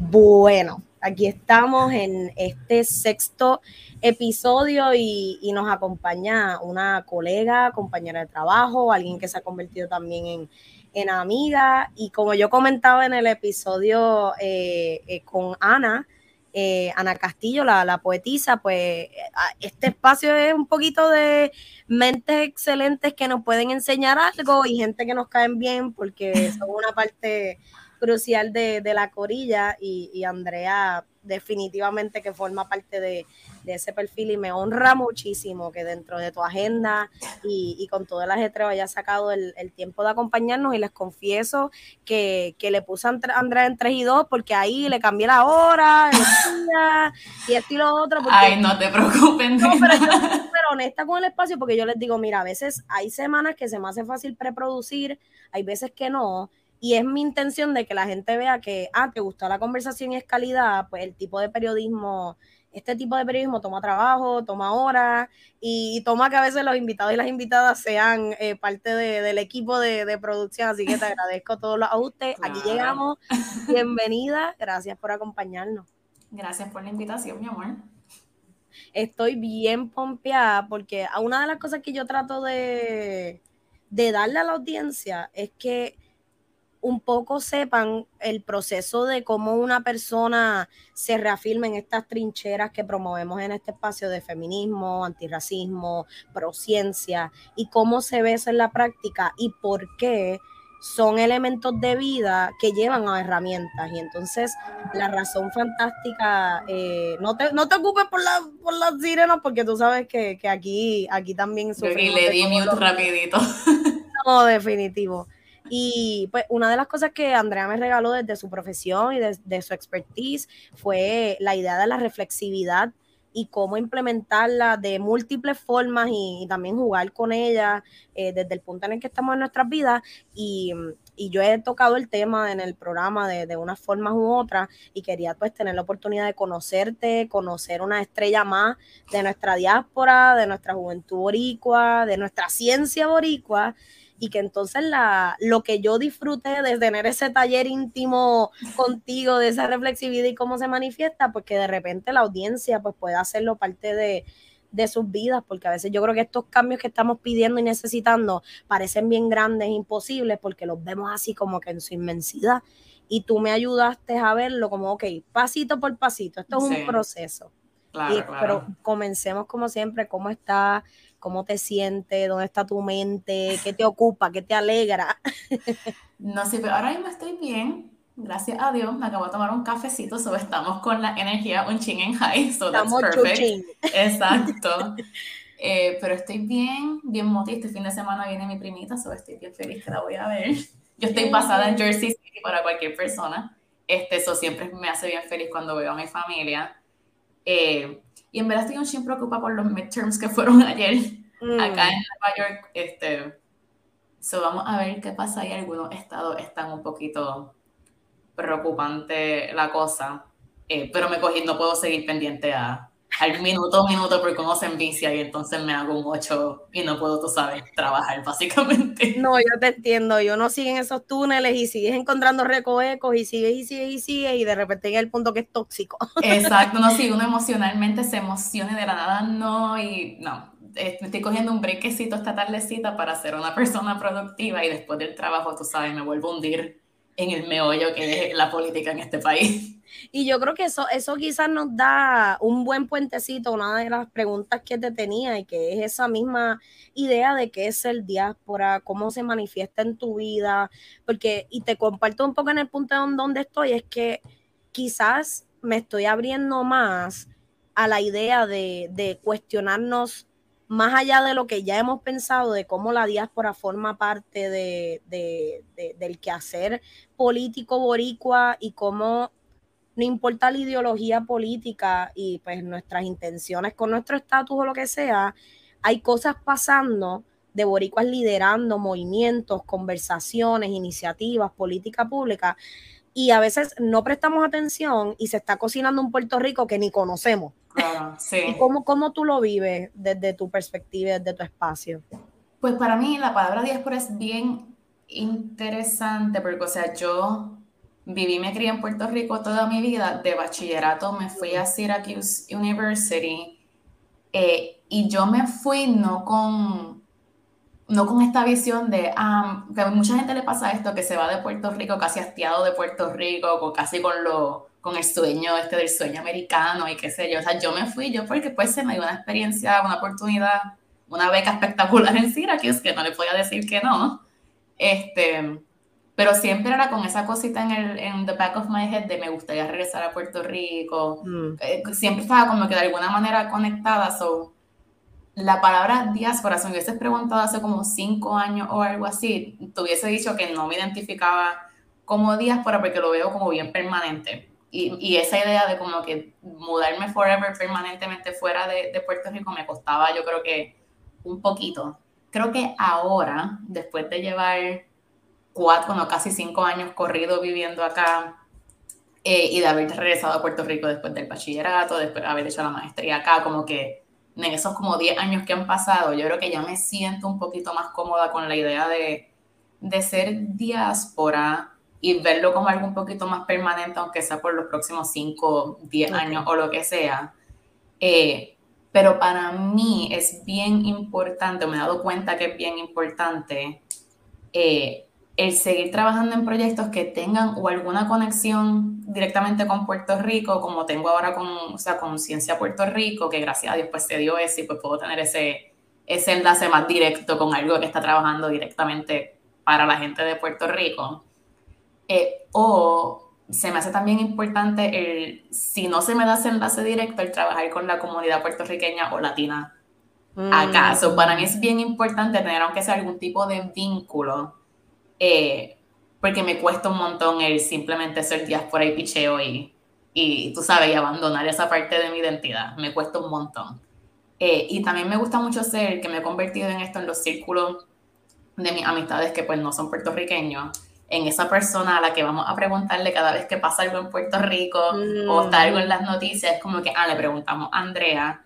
Bueno, aquí estamos en este sexto episodio y, nos acompaña una colega, compañera de trabajo, alguien que se ha convertido también en, en amiga. Y como yo comentaba en el episodio eh, eh, con Ana, eh, Ana Castillo, la, la, poetisa, pues este espacio es un poquito de mentes excelentes que nos pueden enseñar algo y gente que nos caen bien porque son una parte crucial de, la corilla y, Andrea definitivamente que forma parte de, ese perfil y me honra muchísimo que dentro de tu agenda y, con todo el ajetreo hayas sacado el, tiempo de acompañarnos y les confieso que, que le puse a Andrea en 3 y 2 porque ahí le cambié la hora y esto y lo otro. Ay, no te preocupes. No, pero yo súper honesta con el espacio porque yo les digo, mira, a veces hay semanas que se me hace fácil preproducir, hay veces que no, y es mi intención de que la gente vea que, ah, te gustó la conversación y es calidad, pues el tipo de periodismo, este tipo de periodismo toma trabajo, toma horas y toma que a veces los invitados y las invitadas sean eh, parte del equipo de, producción. Así que te agradezco todos los ajustes. Aquí llegamos. Bienvenida. Gracias por acompañarnos. Gracias por la invitación, mi amor. Estoy bien pompeada porque una de las cosas que yo trato de, de darle a la audiencia es que un poco sepan el proceso de cómo una persona se reafirma en estas trincheras que promovemos en este espacio de feminismo, antirracismo, prociencia y cómo se ve eso en la práctica y por qué son elementos de vida que llevan a herramientas. Y entonces la razón fantástica, eh, no, te, no te ocupes por, la, por las sirenas porque tú sabes que, aquí, aquí también. Y le di mute rapidito. No, definitivo. Y pues una de las cosas que Andrea me regaló desde su profesión y de, su expertise fue la idea de la reflexividad y cómo implementarla de múltiples formas y, también jugar con ella eh, desde el punto en el que estamos en nuestras vidas. Y, yo he tocado el tema en el programa de, de unas formas u otras y quería pues tener la oportunidad de conocerte, conocer una estrella más de nuestra diáspora, de nuestra juventud boricua, de nuestra ciencia boricua y que entonces la, lo que yo disfruté de tener ese taller íntimo contigo, de esa reflexividad y cómo se manifiesta, pues que de repente la audiencia pues pueda hacerlo parte de, sus vidas, porque a veces yo creo que estos cambios que estamos pidiendo y necesitando parecen bien grandes, imposibles, porque los vemos así como que en su inmensidad. Y tú me ayudaste a verlo como, ok, pasito por pasito, esto es un proceso. Pero comencemos como siempre, ¿cómo está cómo te sientes, dónde está tu mente, qué te ocupa, qué te alegra. no sé, pero ahora mismo estoy bien. Gracias a Dios, me acabo de tomar un cafecito, so estamos con la energía un ching en high, so that's perfect. Exacto. Eh, pero estoy bien, bien motivada. Este fin de semana viene mi primita, so estoy bien feliz que la voy a ver. Yo estoy pasada en Jersey City para cualquier persona. Este, eso siempre me hace bien feliz cuando veo a mi familia. Eh, y en verdad estoy un chin preocupada por los midterms que fueron ayer mm. acá en Nueva York. Este, so vamos a ver qué pasa ahí. Algunos estados están un poquito preocupante la cosa. Eh, pero me cogí, no puedo seguir pendiente a, al minuto a minuto por cómo se envicia y entonces me hago un 8 y no puedo, tú sabes, trabajar básicamente. No, yo te entiendo, yo no sigo en esos túneles y sigues encontrando recovecos y sigues y sigues y sigues y de repente llega el punto que es tóxico. Exacto, no, si uno emocionalmente se emociona de la nada, no, y no, estoy cogiendo un brequecito esta tardecita para ser una persona productiva y después del trabajo, tú sabes, me vuelvo a hundir en el meollo que es la política en este país. Y yo creo que eso, eso quizás nos da un buen puentecito, una de las preguntas que te tenía y que es esa misma idea de qué es el diáspora, cómo se manifiesta en tu vida, porque, y te comparto un poco en el punto donde estoy, es que quizás me estoy abriendo más a la idea de, de cuestionarnos más allá de lo que ya hemos pensado de cómo la diáspora forma parte de, de, del quehacer político boricua y cómo no importa la ideología política y pues nuestras intenciones con nuestro estatus o lo que sea, hay cosas pasando de boricuas liderando movimientos, conversaciones, iniciativas, política pública, y a veces no prestamos atención y se está cocinando un Puerto Rico que ni conocemos. Claro, sí. ¿Cómo, ¿Cómo tú lo vives desde tu perspectiva, desde tu espacio? Pues para mí la palabra diáspora es bien interesante porque, o sea, yo viví me crié en Puerto Rico toda mi vida. De bachillerato me fui a Syracuse University eh, y yo me fui no con, no con esta visión de, ah, que a mucha gente le pasa esto, que se va de Puerto Rico casi hastiado de Puerto Rico, con, casi con, lo, con el sueño este del sueño americano y qué sé yo. O sea, yo me fui yo porque pues se me dio una experiencia, una oportunidad, una beca espectacular en Syracuse, que no le podía decir que no. Este, pero siempre era con esa cosita en el en the back of my head de me gustaría regresar a Puerto Rico. Mm. Eh, siempre estaba como que de alguna manera conectada. So, la palabra diáspora, si me hubieses preguntado hace como cinco años o algo así, te hubiese dicho que no me identificaba como diáspora porque lo veo como bien permanente. Y, y esa idea de como que mudarme forever permanentemente fuera de, de Puerto Rico me costaba yo creo que un poquito. Creo que ahora, después de llevar cuatro, no, casi cinco años corrido viviendo acá eh, y de haber regresado a Puerto Rico después del bachillerato, después de haber hecho la maestría acá, como que en esos como 10 años que han pasado, yo creo que ya me siento un poquito más cómoda con la idea de, de ser diáspora y verlo como algo un poquito más permanente, aunque sea por los próximos 5, 10 años o lo que sea. Eh, pero para mí es bien importante, me he dado cuenta que es bien importante eh, el seguir trabajando en proyectos que tengan o alguna conexión directamente con Puerto Rico, como tengo ahora con, o sea, con Ciencia Puerto Rico, que gracias a Dios pues se dio eso y pues puedo tener ese, ese enlace más directo con algo que está trabajando directamente para la gente de Puerto Rico. Eh, o se me hace también importante el, si no se me da ese enlace directo, el trabajar con la comunidad puertorriqueña o latina. ¿Acaso? Mm. Para mí es bien importante tener aunque sea algún tipo de vínculo eh, porque me cuesta un montón el simplemente ser diáspora y picheo y, y, tú sabes, y abandonar esa parte de mi identidad. Me cuesta un montón. Eh, y también me gusta mucho ser, que me he convertido en esto en los círculos de mis amistades que pues no son puertorriqueños, en esa persona a la que vamos a preguntarle cada vez que pasa algo en Puerto Rico o está algo en las noticias, como que, ah, le preguntamos a Andrea.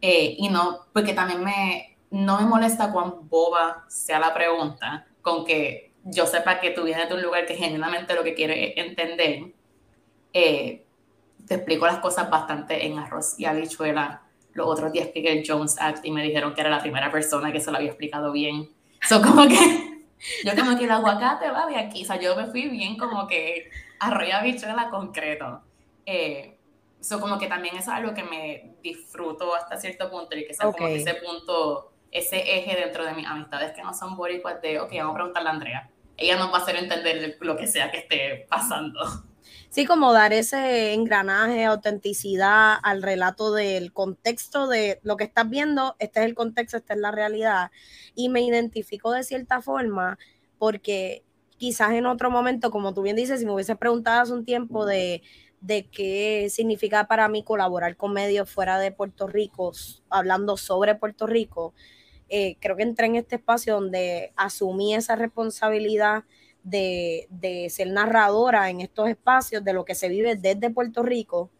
Eh, y no, porque también me, no me molesta cuán boba sea la pregunta, con que yo sepa que tú vienes de un lugar que genuinamente lo que quiere entender, eh, te explico las cosas bastante en arroz y habichuela. Los otros días expliqué el Jones Act y me dijeron que era la primera persona que se lo había explicado bien. So, como que yo como que el aguacate va de aquí. O sea, yo me fui bien como que arroz y habichuela concreto. Eh, so, como que también es algo que me disfruto hasta cierto punto y que sea como que ese punto ese eje dentro de mis amistades que no son boricuas de, ok, vamos a preguntarle a Andrea. Ella nos va a hacer entender lo que sea que esté pasando. Sí, como dar ese engranaje, autenticidad al relato del contexto de lo que estás viendo, este es el contexto, esta es la realidad. Y me identifico de cierta forma porque quizás en otro momento, como tú bien dices, si me hubieses preguntado hace un tiempo de, de qué significa para mí colaborar con medios fuera de Puerto Rico, hablando sobre Puerto Rico, eh, creo que entré en este espacio donde asumí esa responsabilidad de, ser narradora en estos espacios de lo que se vive desde Puerto Rico.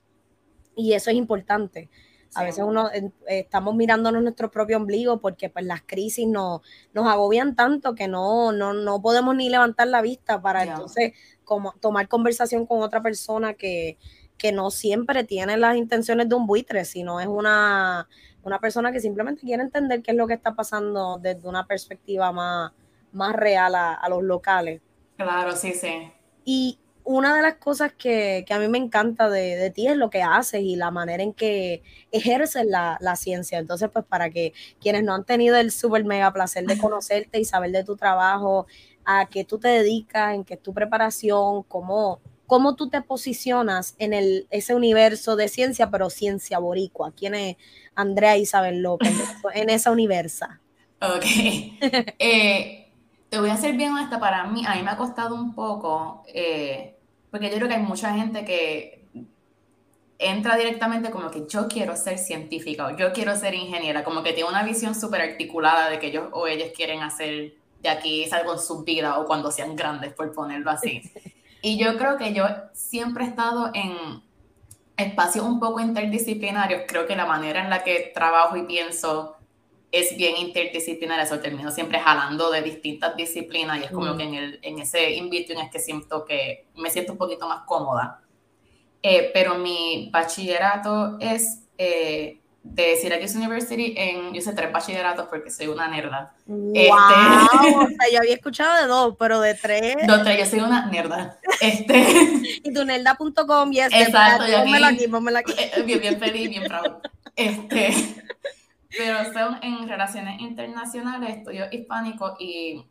Y eso es importante. A veces uno estamos mirándonos nuestro propio ombligo porque pues las crisis nos, nos agobian tanto que no, no, podemos ni levantar la vista para entonces como, tomar conversación con otra persona que, que no siempre tiene las intenciones de un buitre, sino es una, una persona que simplemente quiere entender qué es lo que está pasando desde una perspectiva más, más real a, los locales. Claro, sí, sí. Y una de las cosas que, a mí me encanta de, ti es lo que haces y la manera en que ejerces la, la, ciencia. Entonces, pues para que quienes no han tenido el súper mega placer de conocerte y saber de tu trabajo, a qué tú te dedicas, en qué es tu preparación, cómo, cómo tú te posicionas en el, ese universo de ciencia, pero ciencia boricua. ¿Quién es Andrea Isabel López en esa universa? Ok. Eh, te voy a ser bien honesta, para mí, a mí me ha costado un poco, eh, porque yo creo que hay mucha gente que entra directamente como que yo quiero ser científica o yo quiero ser ingeniera, como que tiene una visión súper articulada de que ellos o ellas quieren hacer de aquí algo en su vida o cuando sean grandes, por ponerlo así. Y yo creo que yo siempre he estado en espacios un poco interdisciplinarios. Creo que la manera en la que trabajo y pienso es bien interdisciplinar, eso termino siempre jalando de distintas disciplinas y es como que en, el, en ese in-between es que siento que me siento un poquito más cómoda. Eh, pero mi bachillerato es eh, de Syracuse University en, yo sé, tres bachilleratos porque soy una nerda. Wow, este, o sea, yo había escuchado de dos, pero de tres. Dos, tres, yo soy una nerda. Este, y tu nerda.com y este, Exacto, y aquí, aquí, aquí. Eh, bien, bien feliz, bien proud. Este, pero son en relaciones internacionales, estudios hispánicos y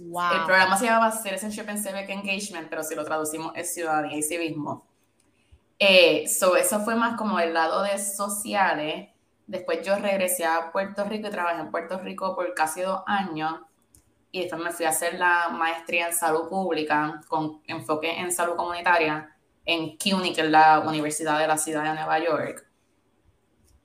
wow. el programa se llamaba Citizenship and Civic Engagement, pero si lo traducimos es ciudadanía y civismo. Eh, so eso fue más como el lado de sociales. Después yo regresé a Puerto Rico y trabajé en Puerto Rico por casi dos años. Y después me fui a hacer la maestría en salud pública con enfoque en salud comunitaria en CUNY, que es la Universidad de la Ciudad de Nueva York.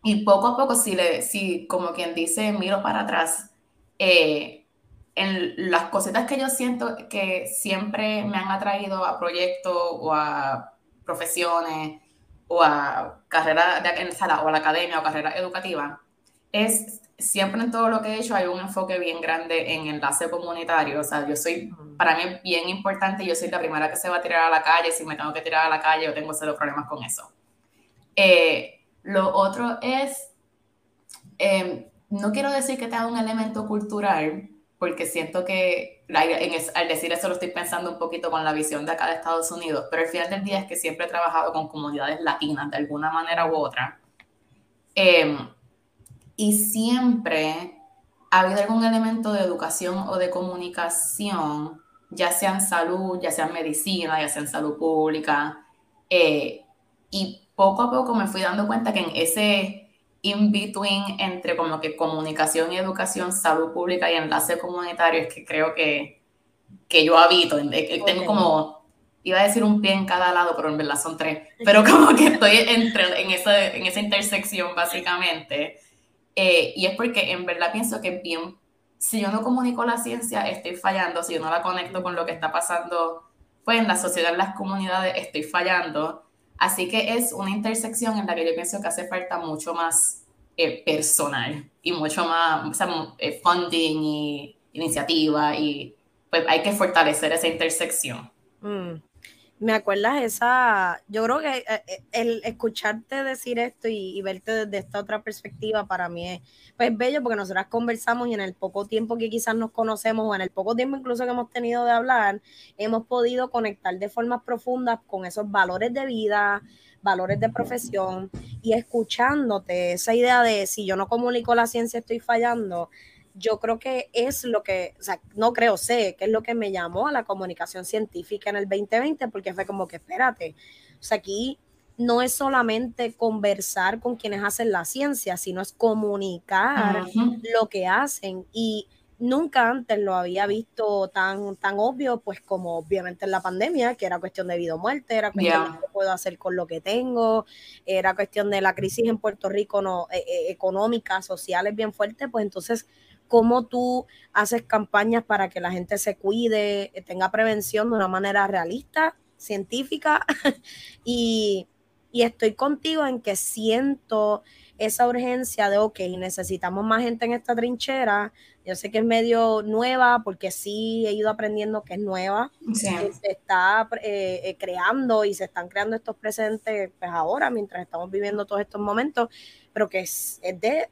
Y poco a poco, si, le, si como quien dice, miro para atrás, eh, en las cositas que yo siento que siempre me han atraído a proyectos o a profesiones o a carrera de, sala, o a la academia o carrera educativa, es siempre en todo lo que he hecho hay un enfoque bien grande en enlace comunitario. O sea, yo soy, para mí bien importante, yo soy la primera que se va a tirar a la calle. Si me tengo que tirar a la calle, yo tengo cero problemas con eso. Eh, lo otro es, em, no quiero decir que tenga un elemento cultural, porque siento que al decir eso lo estoy pensando un poquito con la visión de acá de Estados Unidos, pero al final del día es que siempre he trabajado con comunidades latinas de alguna manera u otra. Em, y siempre ha habido algún elemento de educación o de comunicación, ya sea en salud, ya sea en medicina, ya sea en salud pública. Eh, y poco a poco me fui dando cuenta que en ese in between entre como que comunicación y educación, salud pública y enlace comunitario es que creo que, que yo habito. Tengo como, iba a decir un pie en cada lado, pero en verdad son tres. Pero como que estoy entre, en, esa, en esa intersección básicamente. Eh, y es porque en verdad pienso que bien, si yo no comunico la ciencia, estoy fallando. Si yo no la conecto con lo que está pasando pues en la sociedad, en las comunidades, estoy fallando. Así que es una intersección en la que yo pienso que hace falta mucho más eh, personal y mucho más eh, funding y iniciativa y pues hay que fortalecer esa intersección. Mm. Me acuerdas esa, yo creo que eh, el escucharte decir esto y, y, verte desde esta otra perspectiva para mí es pues bello porque nosotras conversamos y en el poco tiempo que quizás nos conocemos o en el poco tiempo incluso que hemos tenido de hablar, hemos podido conectar de formas profundas con esos valores de vida, valores de profesión y escuchándote esa idea de si yo no comunico la ciencia estoy fallando, yo creo que es lo que, o sea, no creo, sé que es lo que me llamó a la comunicación científica en el 2020, porque fue como que espérate, o sea, aquí no es solamente conversar con quienes hacen la ciencia, sino es comunicar lo que hacen. Y nunca antes lo había visto tan, tan obvio, pues como obviamente en la pandemia, que era cuestión de vida o muerte, era cuestión de qué puedo hacer con lo que tengo, era cuestión de la crisis en Puerto Rico no, eh, eh, económica, social es bien fuerte, pues entonces, ¿cómo tú haces campañas para que la gente se cuide, eh, tenga prevención de una manera realista, científica? y, y estoy contigo en que siento esa urgencia de, ok, necesitamos más gente en esta trinchera, yo sé que es medio nueva porque sí he ido aprendiendo que es nueva, que se está eh, eh, creando y se están creando estos presentes pues ahora mientras estamos viviendo todos estos momentos, pero que es, de,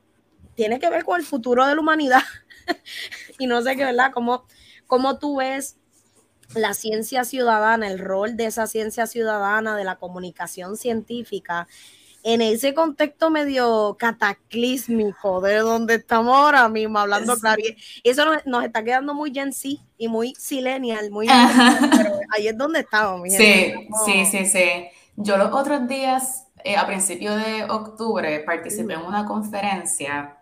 tiene que ver con el futuro de la humanidad. y no sé qué, ¿verdad? ¿Cómo, ¿Cómo tú ves la ciencia ciudadana, el rol de esa ciencia ciudadana, de la comunicación científica en ese contexto medio cataclísmico de donde estamos ahora mismo hablando claro. Y eso nos, está quedando muy Gen Z y muy silenial, muy pero ahí es donde estamos. Mi sí, sí, sí, sí. Yo los otros días, eh, a principios de octubre, participé en una conferencia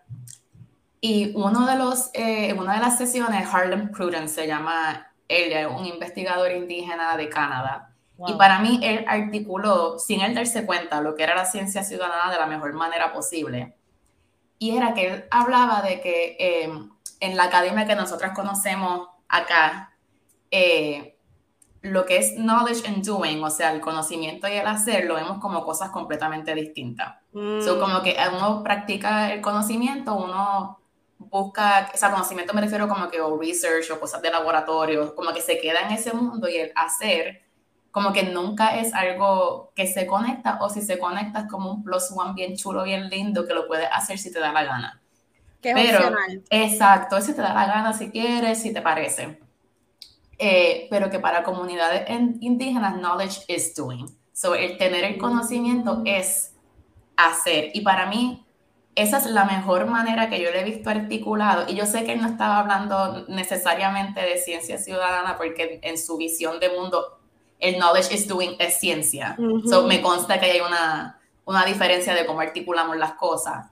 y uno de los, eh, en una de las sesiones, Harlem Prudence se llama él, un investigador indígena de Canadá y para mí él articuló, sin él darse cuenta, lo que era la ciencia ciudadana de la mejor manera posible. Y era que él hablaba de que em, en la academia que nosotros conocemos acá, eh, lo que es knowledge and doing, o sea, el conocimiento y el hacer, lo vemos como cosas completamente distintas. Mm. como que uno practica el conocimiento, uno busca, o sea, conocimiento me refiero como que o research o cosas de laboratorio, como que se queda en ese mundo y el hacer, como que nunca es algo que se conecta o si se conecta es como un plus one bien chulo, bien lindo que lo puedes hacer si te da la gana. Que pero, exacto, si te da la gana, si quieres, si te parece. Eh, pero que para comunidades indígenas, knowledge is doing. So, el tener el conocimiento mm. es hacer. Y para mí, esa es la mejor manera que yo le he visto articulado. Y yo sé que él no estaba hablando necesariamente de ciencia ciudadana, porque en su visión de mundo, el knowledge is doing es ciencia. So, me consta que hay una, una diferencia de cómo articulamos las cosas.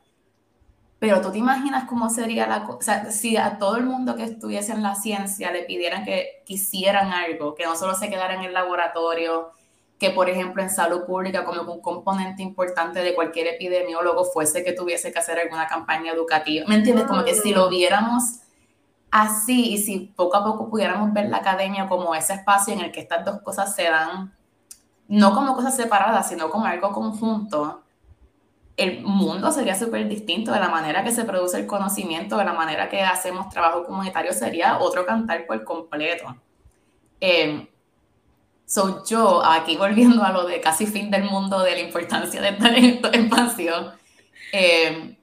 Pero tú te imaginas cómo sería la cosa, si a todo el mundo que estuviese en la ciencia le pidieran que quisieran algo, que no solo se quedara en el laboratorio, que por ejemplo en salud pública como un componente importante de cualquier epidemiólogo fuese que tuviese que hacer alguna campaña educativa. ¿Me entiendes? Como que si lo viéramos así y si poco a poco pudiéramos ver la academia como ese espacio en el que estas dos cosas se dan, no como cosas separadas, sino como algo conjunto, el mundo sería súper distinto de la manera que se produce el conocimiento, de la manera que hacemos trabajo comunitario, sería otro cantar por completo. Eh, so yo, aquí volviendo a lo de casi fin del mundo, de la importancia de estar en espacio, eh,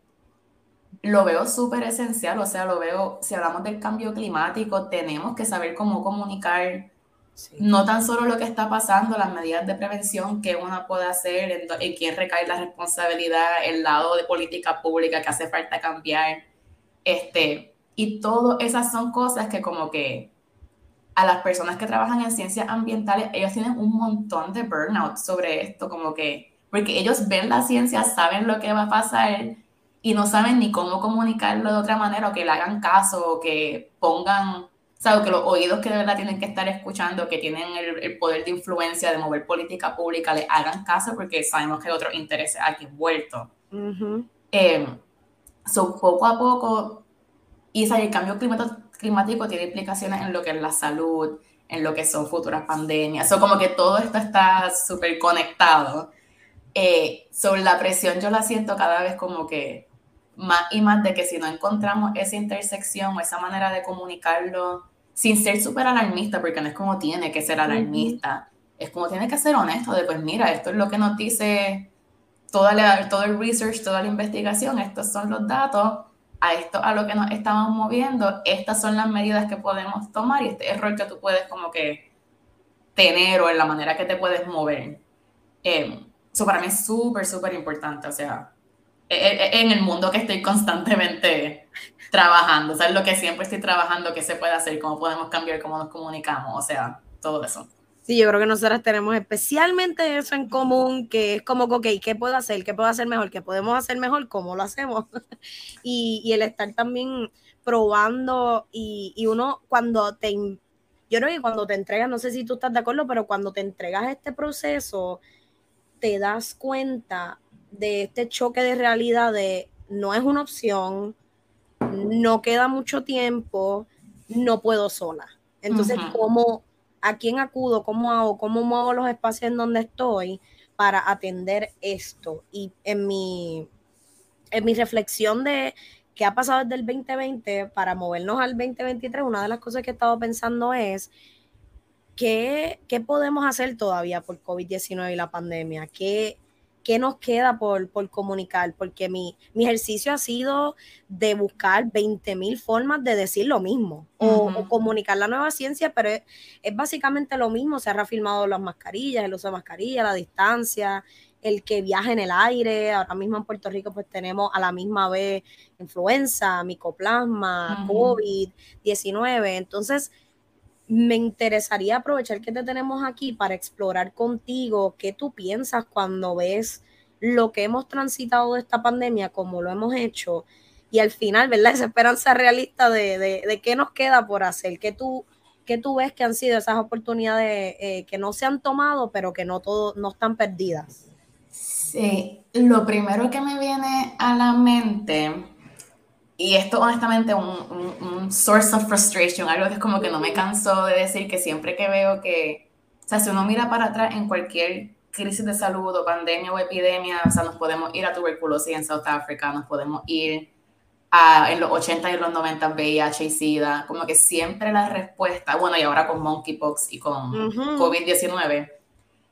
lo veo súper esencial, o sea, lo veo, si hablamos del cambio climático, tenemos que saber cómo comunicar no tan solo lo que está pasando, las medidas de prevención que uno puede hacer, en, quién recae la responsabilidad, el lado de política pública que hace falta cambiar. Este, y todas esas son cosas que como que a las personas que trabajan en ciencias ambientales, ellos tienen un montón de burnout sobre esto, como que, porque ellos ven la ciencia, saben lo que va a pasar y no saben ni cómo comunicarlo de otra manera o que le hagan caso o que pongan que los oídos que de verdad tienen que estar escuchando, que tienen el, poder de influencia de mover política pública, le hagan caso porque sabemos que hay otros intereses aquí envueltos. Eh, poco a poco, y el cambio climático tiene implicaciones en lo que es la salud, en lo que son futuras pandemias. So, como que todo esto está súper conectado. Eh, sobre la presión yo la siento cada vez como que más y más de que si no encontramos esa intersección o esa manera de comunicarlo sin ser súper alarmista, porque no es como tiene que ser alarmista, es como tiene que ser honesto de, pues mira, esto es lo que nos dice toda la, todo el research, toda la investigación, estos son los datos, a esto a lo que nos estamos moviendo, estas son las medidas que podemos tomar y este error que tú puedes como que tener o en la manera que te puedes mover. Eh, eso para mí es súper, súper importante, o sea, e, e, e, en el mundo que estoy constantemente trabajando, o sea, lo que siempre estoy trabajando, qué se puede hacer, cómo podemos cambiar, cómo nos comunicamos, o sea, todo eso. Sí, yo creo que nosotras tenemos especialmente eso en común, que es como, ok, ¿qué puedo hacer? ¿Qué puedo hacer mejor? ¿Qué podemos hacer mejor? ¿Cómo lo hacemos? y, y, el estar también probando y, y, uno cuando te, yo creo que cuando te entregas, no sé si tú estás de acuerdo, pero cuando te entregas este proceso, te das cuenta de este choque de realidad de no es una opción, no queda mucho tiempo, no puedo sola. Entonces, ¿cómo, a quién acudo? ¿Cómo hago? ¿Cómo muevo los espacios en donde estoy para atender esto? Y en mi, en mi reflexión de qué ha pasado desde el 2020 para movernos al 2023, una de las cosas que he estado pensando es ¿qué, qué podemos hacer todavía por COVID-19 y la pandemia? ¿Qué, ¿qué nos queda por, comunicar? Porque mi, mi, ejercicio ha sido de buscar 20 mil formas de decir lo mismo o, comunicar la nueva ciencia, pero es, básicamente lo mismo. Se ha reafirmado las mascarillas, el uso de mascarillas, la distancia, el que viaje en el aire. Ahora mismo en Puerto Rico pues tenemos a la misma vez influenza, micoplasma, COVID-19. Entonces, me interesaría aprovechar que te tenemos aquí para explorar contigo qué tú piensas cuando ves lo que hemos transitado de esta pandemia, como lo hemos hecho, y al final, ¿verdad? Esa esperanza realista de, de, qué nos queda por hacer, qué tú, qué tú ves que han sido esas oportunidades eh, que no se han tomado, pero que no, todo, no están perdidas. Sí, lo primero que me viene a la mente y esto honestamente un, un, source of frustration, algo que es como que no me canso de decir que siempre que veo que, o sea, si uno mira para atrás en cualquier crisis de salud o pandemia o epidemia, o sea, nos podemos ir a tuberculosis en South Africa, nos podemos ir en los 80 y en los 90 VIH y SIDA, como que siempre la respuesta, bueno, y ahora con monkeypox y con COVID-19,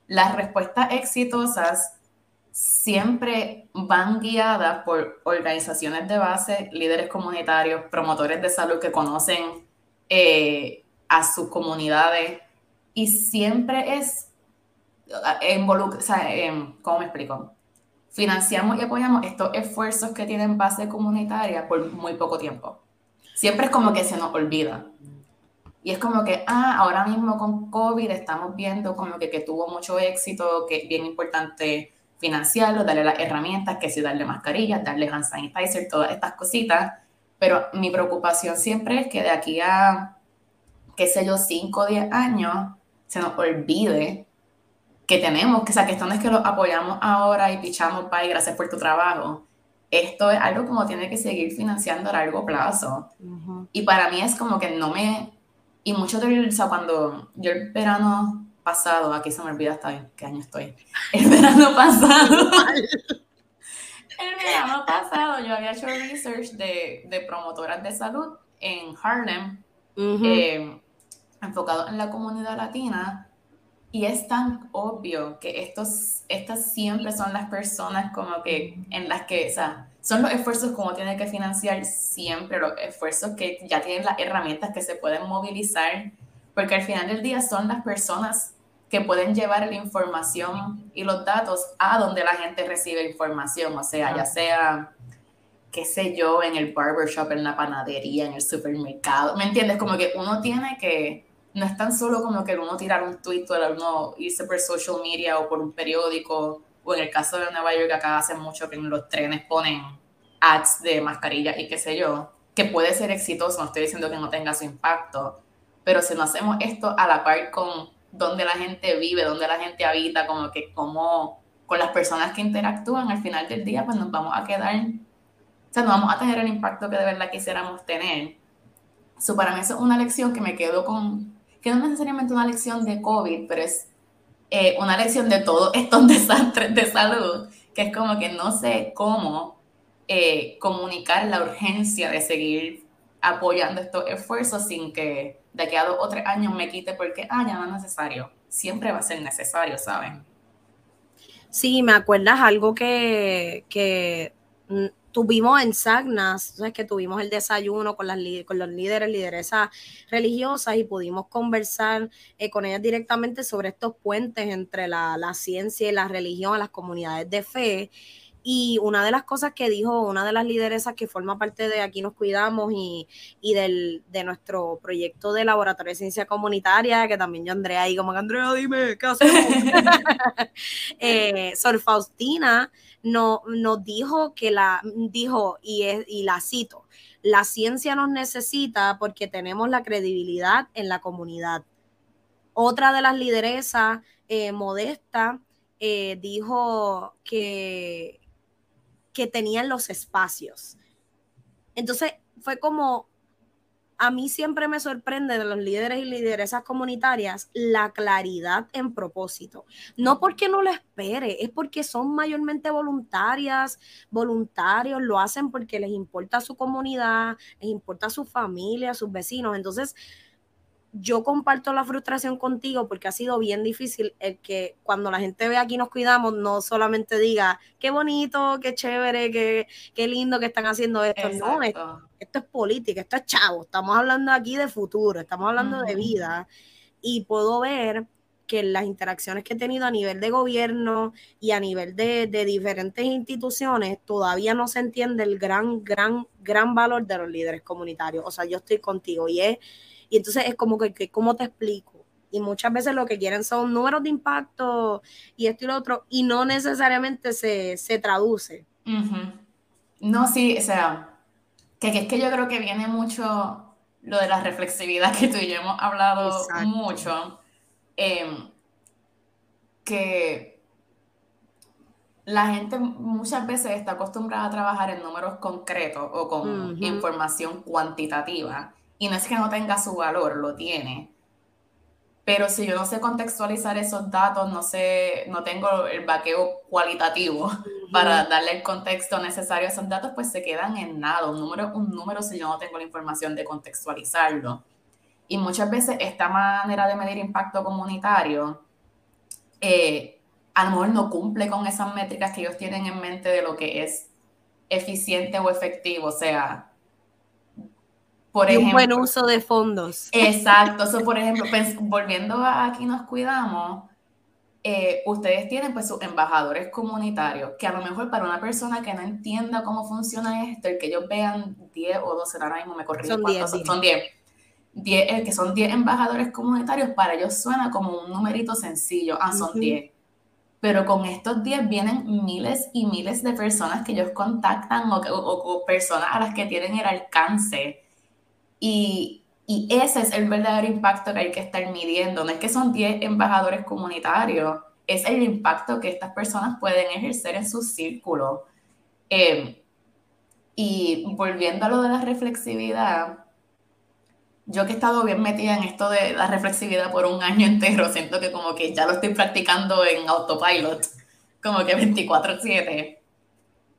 las respuestas exitosas siempre van guiadas por organizaciones de base, líderes comunitarios, promotores de salud que conocen eh, a sus comunidades y siempre es involucra, o sea, ¿cómo me explico? Financiamos y apoyamos estos esfuerzos que tienen base comunitaria por muy poco tiempo. Siempre es como que se nos olvida. Y es como que, ah, ahora mismo con COVID estamos viendo como que, que tuvo mucho éxito, que es bien importante financiarlo, darle las herramientas, que si darle mascarillas, darle hand sanitizer, todas estas cositas. Pero mi preocupación siempre es que de aquí a, qué sé yo, 5 o 10 años, se nos olvide que tenemos, que, o sea, que esto no es que lo apoyamos ahora y pichamos, y gracias por tu trabajo. Esto es algo como tiene que seguir financiando a largo plazo. Y para mí es como que no me... Y mucho de, o sea, cuando yo el verano pasado, aquí se me olvida hasta qué año estoy, el verano pasado, el verano pasado yo había hecho research de, de promotoras de salud en Harlem, eh, enfocado en la comunidad latina, y es tan obvio que estos, estas siempre son las personas como que en las que, o sea, son los esfuerzos como tiene que financiar siempre, los esfuerzos que ya tienen las herramientas que se pueden movilizar porque al final del día son las personas que pueden llevar la información y los datos a donde la gente recibe información, o sea, ya sea, qué sé yo, en el barbershop, en la panadería, en el supermercado, ¿me entiendes? Como que uno tiene que, no es tan solo como que uno tirar un tweet o uno irse por social media o por un periódico, o en el caso de Nueva York, acá hace mucho que en los trenes ponen ads de mascarillas y qué sé yo, que puede ser exitoso, no estoy diciendo que no tenga su impacto, pero si no hacemos esto a la par con donde la gente vive, donde la gente habita, como que como con las personas que interactúan, al final del día pues nos vamos a quedar, o sea, no vamos a tener el impacto que de verdad quisiéramos tener. Eso para mí es una lección que me quedo con, que no es necesariamente una lección de COVID, pero es eh, una lección de todos estos desastres de salud, que es como que no sé cómo eh, comunicar la urgencia de seguir apoyando estos esfuerzos sin que de aquí a dos o tres años me quite porque, ah, ya no es necesario. Siempre va a ser necesario, ¿saben? Sí, me acuerdas algo que, que tuvimos en Sagnas, ¿sabes? que tuvimos el desayuno con, las, con los líderes, lideresas religiosas y pudimos conversar eh, con ellas directamente sobre estos puentes entre la, la ciencia y la religión, las comunidades de fe. Y una de las cosas que dijo una de las lideresas que forma parte de Aquí nos cuidamos y, del, de nuestro proyecto de laboratorio de ciencia comunitaria, que también yo Andrea ahí como que Andrea, dime, ¿qué hacemos? eh, Sor Faustina no, nos dijo que la, dijo, y, es, y la cito, la ciencia nos necesita porque tenemos la credibilidad en la comunidad. Otra de las lideresas, eh, modesta, eh, dijo que que tenían los espacios. Entonces fue como, a mí siempre me sorprende de los líderes y lideresas comunitarias la claridad en propósito. No porque no lo espere, es porque son mayormente voluntarias, voluntarios, lo hacen porque les importa su comunidad, les importa su familia, sus vecinos. Entonces, yo comparto la frustración contigo porque ha sido bien difícil el que cuando la gente ve aquí nos cuidamos, no solamente diga qué bonito, qué chévere, qué, qué lindo que están haciendo esto. No, esto, es política, esto es chavo. Estamos hablando aquí de futuro, estamos hablando de vida. Y puedo ver que las interacciones que he tenido a nivel de gobierno y a nivel de, de diferentes instituciones, todavía no se entiende el gran, gran, gran valor de los líderes comunitarios. O sea, yo estoy contigo y es y entonces es como que, ¿cómo te explico? Y muchas veces lo que quieren son números de impacto y esto y lo otro, y no necesariamente se, traduce. No, sí, o sea, que, es que yo creo que viene mucho lo de la reflexividad que tú y yo hemos hablado mucho. Em, que la gente muchas veces está acostumbrada a trabajar en números concretos o con información cuantitativa y no es que no tenga su valor, lo tiene. Pero si yo no sé contextualizar esos datos, no sé, no tengo el vaqueo cualitativo para darle el contexto necesario a esos datos, pues se quedan en nada. Un número, un número si yo no tengo la información de contextualizarlo. Y muchas veces esta manera de medir impacto comunitario eh, a lo mejor no cumple con esas métricas que ellos tienen en mente de lo que es eficiente o efectivo. O sea, por ejemplo, un buen uso de fondos. Exacto. So, por ejemplo, volviendo a aquí nos cuidamos, eh, ustedes tienen pues sus embajadores comunitarios, que a lo mejor para una persona que no entienda cómo funciona esto, el que ellos vean 10 o 12, ahora mismo me corrijo, son 10, son 10. 10 el que son 10 embajadores comunitarios, para ellos suena como un numerito sencillo, ah, son 10. Pero con estos 10 vienen miles y miles de personas que ellos contactan o, o personas a las que tienen el alcance y, y ese es el verdadero impacto que hay que estar midiendo. No es que son 10 embajadores comunitarios, es el impacto que estas personas pueden ejercer en su círculo. Em, y volviendo a lo de la reflexividad, yo que he estado bien metida en esto de la reflexividad por un año entero, siento que como que ya lo estoy practicando en autopilot, como que 24/7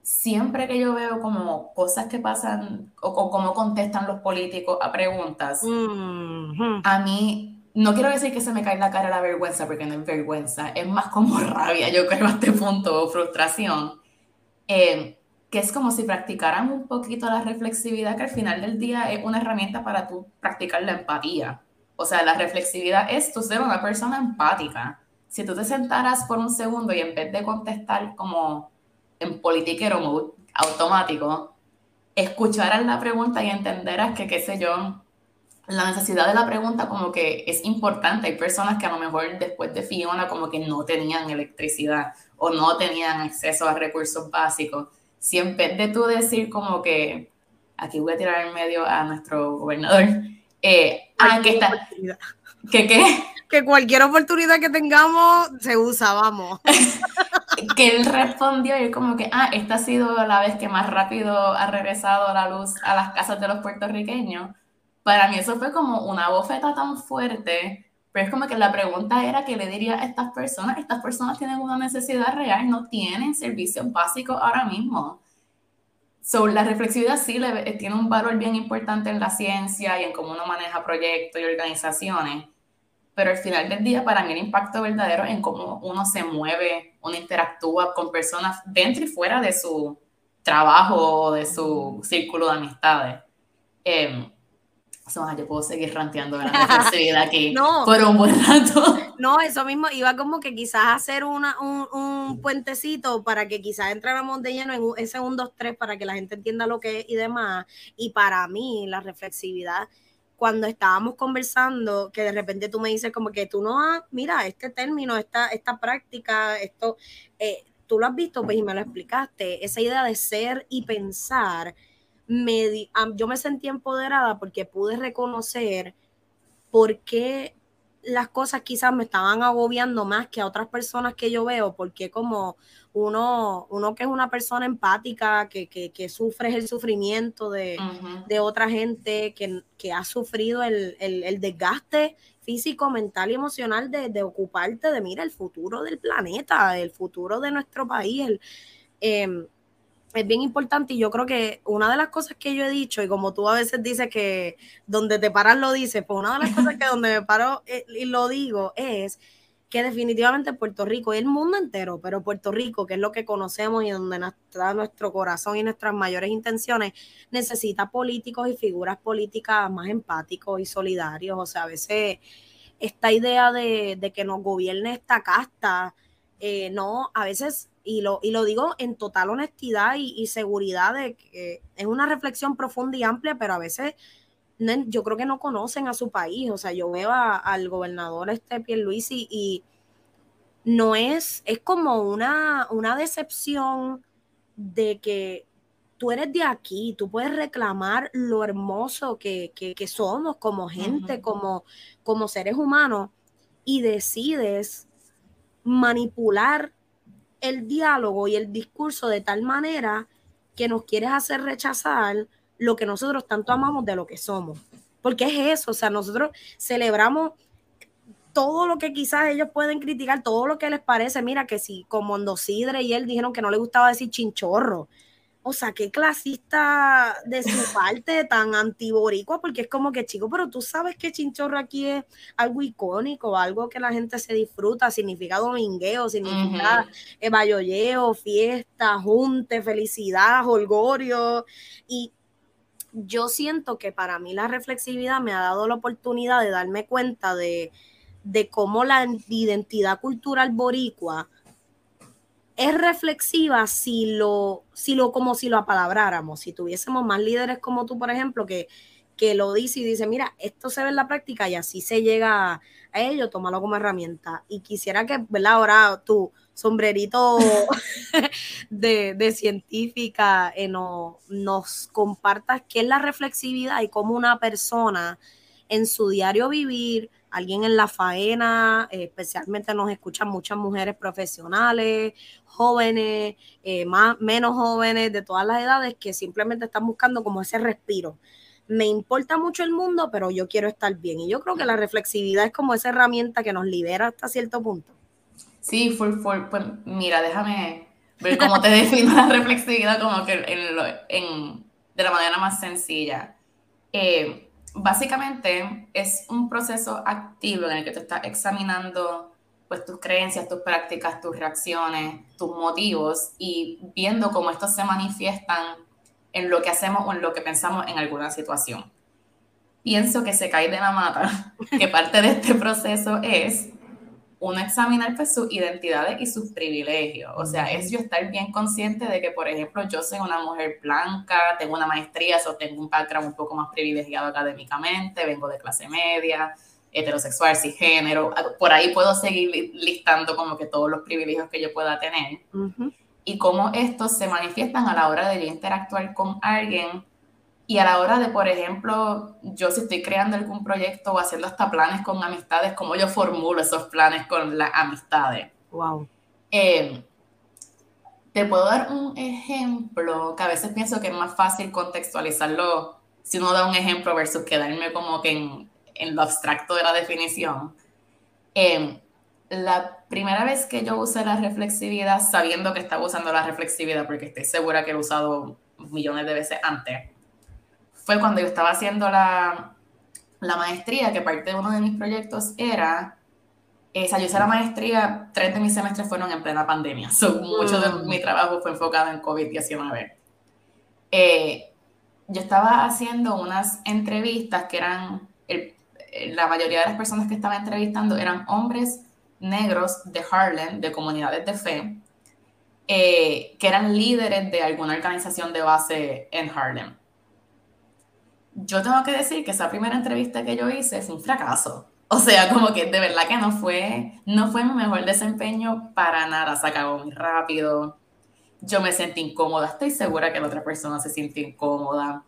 siempre que yo veo como cosas que pasan o, cómo contestan los políticos a preguntas, a mí no quiero decir que se me cae la cara la vergüenza, porque no es vergüenza, es más como rabia, yo creo, a este punto, o frustración, eh, que es como si practicaran un poquito la reflexividad, que al final del día es una herramienta para tú practicar la empatía. O sea, la reflexividad es tú ser una persona empática. Si tú te sentaras por un segundo y en vez de contestar como en politiquero mode automático, escucharas la pregunta y entenderás que, qué sé yo, la necesidad de la pregunta como que es importante. Hay personas que a lo mejor después de Fiona como que no tenían electricidad o no tenían acceso a recursos básicos. Si en vez de tú decir como que, aquí voy a tirar en medio a nuestro gobernador, eh, ah, que está... ¿Que qué? Que cualquier oportunidad que tengamos se usa, vamos. que él respondió y como que, ah, esta ha sido la vez que más rápido ha regresado la luz a las casas de los puertorriqueños. Para mí eso fue como una bofeta tan fuerte, pero es como que la pregunta era qué le diría a estas personas, estas personas tienen una necesidad real, no tienen servicios básicos ahora mismo. So, la reflexividad sí le, tiene un valor bien importante en la ciencia y en cómo uno maneja proyectos y organizaciones, pero al final del día para mí el impacto verdadero en cómo uno se mueve, uno interactúa con personas dentro y fuera de su trabajo o de su círculo de amistades. Eh, yo puedo seguir ranteando la reflexividad aquí por un buen rato. No, eso mismo iba como que quizás hacer una, un, un puentecito para que quizás entráramos de lleno en ese 1, 2, 3 para que la gente entienda lo que es y demás. Y para mí la reflexividad cuando estábamos conversando, que de repente tú me dices como que tú no, has, mira, este término, esta, esta práctica, esto, eh, tú lo has visto, pues y me lo explicaste, esa idea de ser y pensar, me, yo me sentí empoderada porque pude reconocer por qué las cosas quizás me estaban agobiando más que a otras personas que yo veo, porque como uno, uno que es una persona empática, que, que, sufre el sufrimiento de, otra gente, que, ha sufrido el, desgaste físico, mental y emocional de, ocuparte de, mira, el futuro del planeta, el futuro de nuestro país. Em, es bien importante y yo creo que una de las cosas que yo he dicho, y como tú a veces dices que donde te paras lo dices, pues una de las cosas que donde me paro eh, y lo digo es que definitivamente Puerto Rico y el mundo entero, pero Puerto Rico, que es lo que conocemos y donde está nuestro corazón y nuestras mayores intenciones, necesita políticos y figuras políticas más empáticos y solidarios. O sea, a veces esta idea de, que nos gobierne esta casta, eh, no, a veces, y lo, y lo digo en total honestidad y, seguridad de que es una reflexión profunda y amplia, pero a veces yo creo que no conocen a su país. O sea, yo veo al gobernador este Pierluisi y, y no es, es como una, una decepción de que tú eres de aquí, tú puedes reclamar lo hermoso que, somos como gente, como, como seres humanos, y decides manipular el diálogo y el discurso de tal manera que nos quieres hacer rechazar lo que nosotros tanto amamos de lo que somos. Porque es eso, o sea, nosotros celebramos todo lo que quizás ellos pueden criticar, todo lo que les parece, mira que si como Sidre y él dijeron que no le gustaba decir chinchorro, o sea, qué clasista de su parte, tan antiboricua, porque es como que, chico, pero tú sabes que chinchorro aquí es algo icónico, algo que la gente se disfruta, significa domingueo, significa uh fiesta, junte, felicidad, holgorio. Y yo siento que para mí la reflexividad me ha dado la oportunidad de darme cuenta de, de cómo la identidad cultural boricua es reflexiva si lo, si lo, como si lo apalabráramos, si tuviésemos más líderes como tú, por ejemplo, que, que lo dice y dice, mira, esto se ve en la práctica y así se llega a ello, tómalo como herramienta. Y quisiera que, ¿verdad? Ahora tu sombrerito de, de, científica eh, no, nos compartas qué es la reflexividad y cómo una persona en su diario vivir, alguien en la faena, eh, especialmente nos escuchan muchas mujeres profesionales, jóvenes, eh, más, menos jóvenes, de todas las edades, que simplemente están buscando como ese respiro. Me importa mucho el mundo, pero yo quiero estar bien. Y yo creo que la reflexividad es como esa herramienta que nos libera hasta cierto punto. Sí, full, full. Pues mira, déjame ver cómo te defino la reflexividad como que en, de la manera más sencilla. Eh, básicamente es un proceso activo en el que tú estás examinando pues tus creencias, tus prácticas, tus reacciones, tus motivos y viendo cómo estos se manifiestan en lo que hacemos o en lo que pensamos en alguna situación. Pienso que se cae de la mata, que parte de este proceso es uno examinar pues sus identidades y sus privilegios. O sea, es yo estar bien consciente de que, por ejemplo, yo soy una mujer blanca, tengo una maestría, o tengo un background un poco más privilegiado académicamente, vengo de clase media, heterosexual, cisgénero. Por ahí puedo seguir listando como que todos los privilegios que yo pueda tener. Y cómo estos se manifiestan a la hora de interactuar con alguien y a la hora de, por ejemplo, yo si estoy creando algún proyecto o haciendo hasta planes con amistades, ¿cómo yo formulo esos planes con las amistades? Wow. Eh, te puedo dar un ejemplo que a veces pienso que es más fácil contextualizarlo si uno da un ejemplo versus quedarme como que en, en lo abstracto de la definición. Eh, la primera vez que yo usé la reflexividad, sabiendo que estaba usando la reflexividad, porque estoy segura que he usado millones de veces antes, fue cuando yo estaba haciendo la, la maestría, que parte de uno de mis proyectos era, eh, o sea, yo hice la maestría, tres de mis semestres fueron en plena pandemia, so, mucho de mm. mi trabajo fue enfocado en COVID-19. Eh, yo estaba haciendo unas entrevistas que eran, la mayoría de las personas que estaba entrevistando eran hombres negros de Harlem, de comunidades de fe, eh, que eran líderes de alguna organización de base en Harlem yo tengo que decir que esa primera entrevista que yo hice fue un fracaso. O sea, como que de verdad que no fue, no fue mi mejor desempeño para nada. Se acabó muy rápido. Yo me sentí incómoda. Estoy segura que la otra persona se sintió incómoda.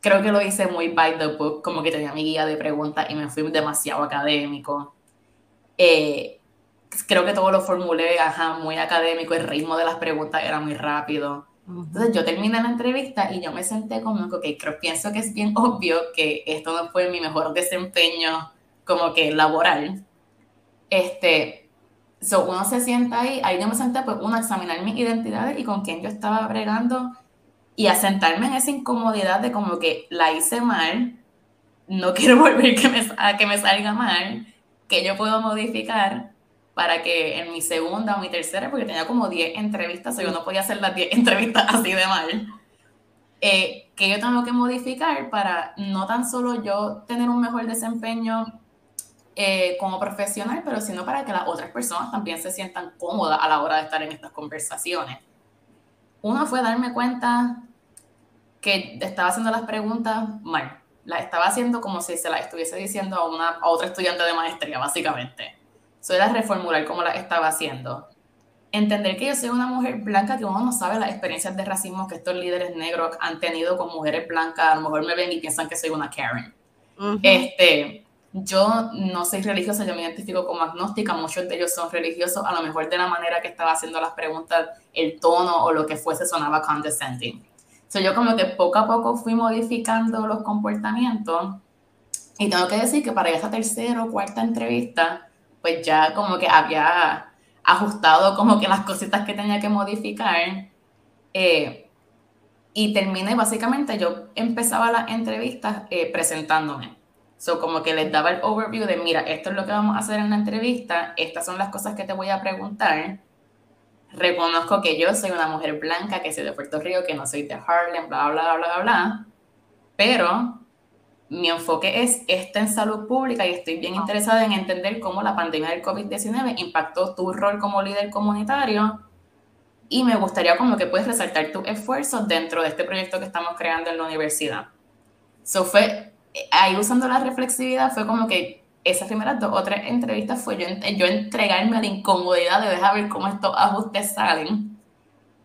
Creo que lo hice muy by the book, como que tenía mi guía de preguntas y me fui demasiado académico. Eh, creo que todo lo formulé muy académico. El ritmo de las preguntas era muy rápido. Entonces yo terminé la entrevista y yo me senté como que, creo, pienso que es bien obvio que esto no fue mi mejor desempeño como que laboral. Este, so uno se sienta ahí, ahí yo me senté pues uno a examinar mis identidades y con quién yo estaba bregando y a sentarme en esa incomodidad de como que la hice mal, no quiero volver que me, a que me salga mal, que yo puedo modificar para que en mi segunda o mi tercera, porque tenía como 10 entrevistas, o yo no podía hacer las 10 entrevistas así de mal, eh, que yo tengo que modificar para no tan solo yo tener un mejor desempeño eh, como profesional, pero sino para que las otras personas también se sientan cómodas a la hora de estar en estas conversaciones. Uno fue darme cuenta que estaba haciendo las preguntas mal. Las estaba haciendo como si se las estuviese diciendo a, una, a otra estudiante de maestría, básicamente eso era reformular como la estaba haciendo. Entender que yo soy una mujer blanca, que uno no sabe las experiencias de racismo que estos líderes negros han tenido con mujeres blancas. A lo mejor me ven y piensan que soy una Karen. este, yo no soy religiosa, yo me identifico como agnóstica, muchos de ellos son religiosos, a lo mejor de la manera que estaba haciendo las preguntas, el tono o lo que fuese sonaba condescending. So, yo como que poco a poco fui modificando los comportamientos y tengo que decir que para esa tercera o cuarta entrevista pues ya como que había ajustado como que las cositas que tenía que modificar. Eh, y terminé básicamente, yo empezaba las entrevistas eh, presentándome. So, como que les daba el overview de, mira, esto es lo que vamos a hacer en la entrevista, estas son las cosas que te voy a preguntar. Reconozco que yo soy una mujer blanca, que soy de Puerto Rico, que no soy de Harlem, bla, bla, bla, bla, bla. Pero mi enfoque es este en salud pública y estoy bien interesada en entender cómo la pandemia del COVID-19 impactó tu rol como líder comunitario y me gustaría como que puedes resaltar tus esfuerzos dentro de este proyecto que estamos creando en la universidad. So fue, ahí usando la reflexividad fue como que esas primeras dos o tres entrevistas fue yo, yo entregarme a la incomodidad de dejar ver cómo estos ajustes salen.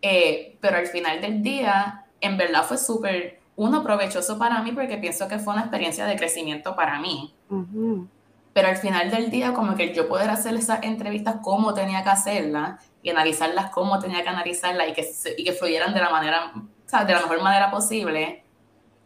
Eh, pero al final del día, en verdad fue súper uno, provechoso para mí porque pienso que fue una experiencia de crecimiento para mí. Pero al final del día, como que yo poder hacer esas entrevistas como tenía que hacerlas y analizarlas como tenía que analizarlas y que, y que fluyeran de la manera, o sea, de la mejor manera posible,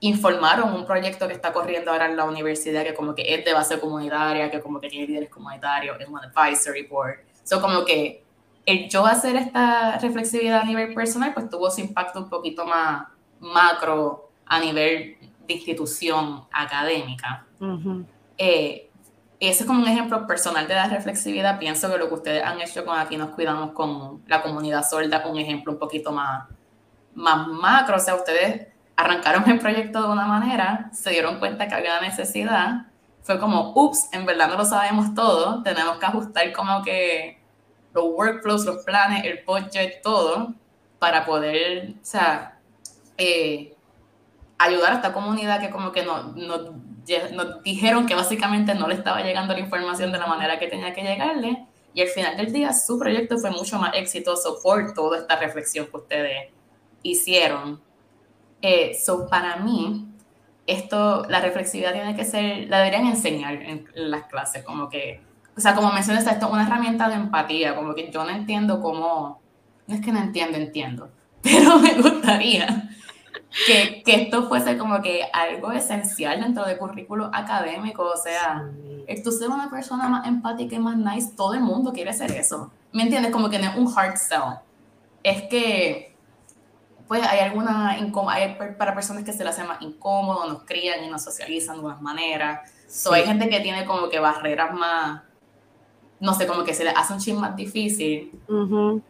informaron un proyecto que está corriendo ahora en la universidad que como que es de base comunitaria, que como que tiene líderes comunitarios, es un advisory board. So como que el yo hacer esta reflexividad a nivel personal, pues tuvo su impacto un poquito más macro a nivel de institución académica. Eh, ese es como un ejemplo personal de la reflexividad. Pienso que lo que ustedes han hecho con Aquí nos cuidamos con la comunidad sorda, un ejemplo un poquito más, más macro. O sea, ustedes arrancaron el proyecto de una manera, se dieron cuenta que había necesidad. Fue como, ups, en verdad no lo sabemos todo, tenemos que ajustar como que los workflows, los planes, el budget, todo, para poder, o sea, eh, ayudar a esta comunidad que como que nos no, dijeron que básicamente no le estaba llegando la información de la manera que tenía que llegarle. Y al final del día su proyecto fue mucho más exitoso por toda esta reflexión que ustedes hicieron. Eh, so para mí, esto, la reflexividad tiene que ser, la deberían enseñar en las clases, como que, o sea, como mencionas esto, una herramienta de empatía, como que yo no entiendo cómo, no es que no entiendo, entiendo, pero me gustaría que, que, esto fuese como que algo esencial dentro del currículo académico, o sea, el tú ser una persona más empática y más nice, todo el mundo quiere ser eso, ¿me entiendes? Como que no es un hard sell, es que pues hay alguna, hay para personas que se les hace más incómodo, nos crían y nos socializan de unas maneras, so, hay gente que tiene como que barreras más no sé, como que se le hace un ching más difícil.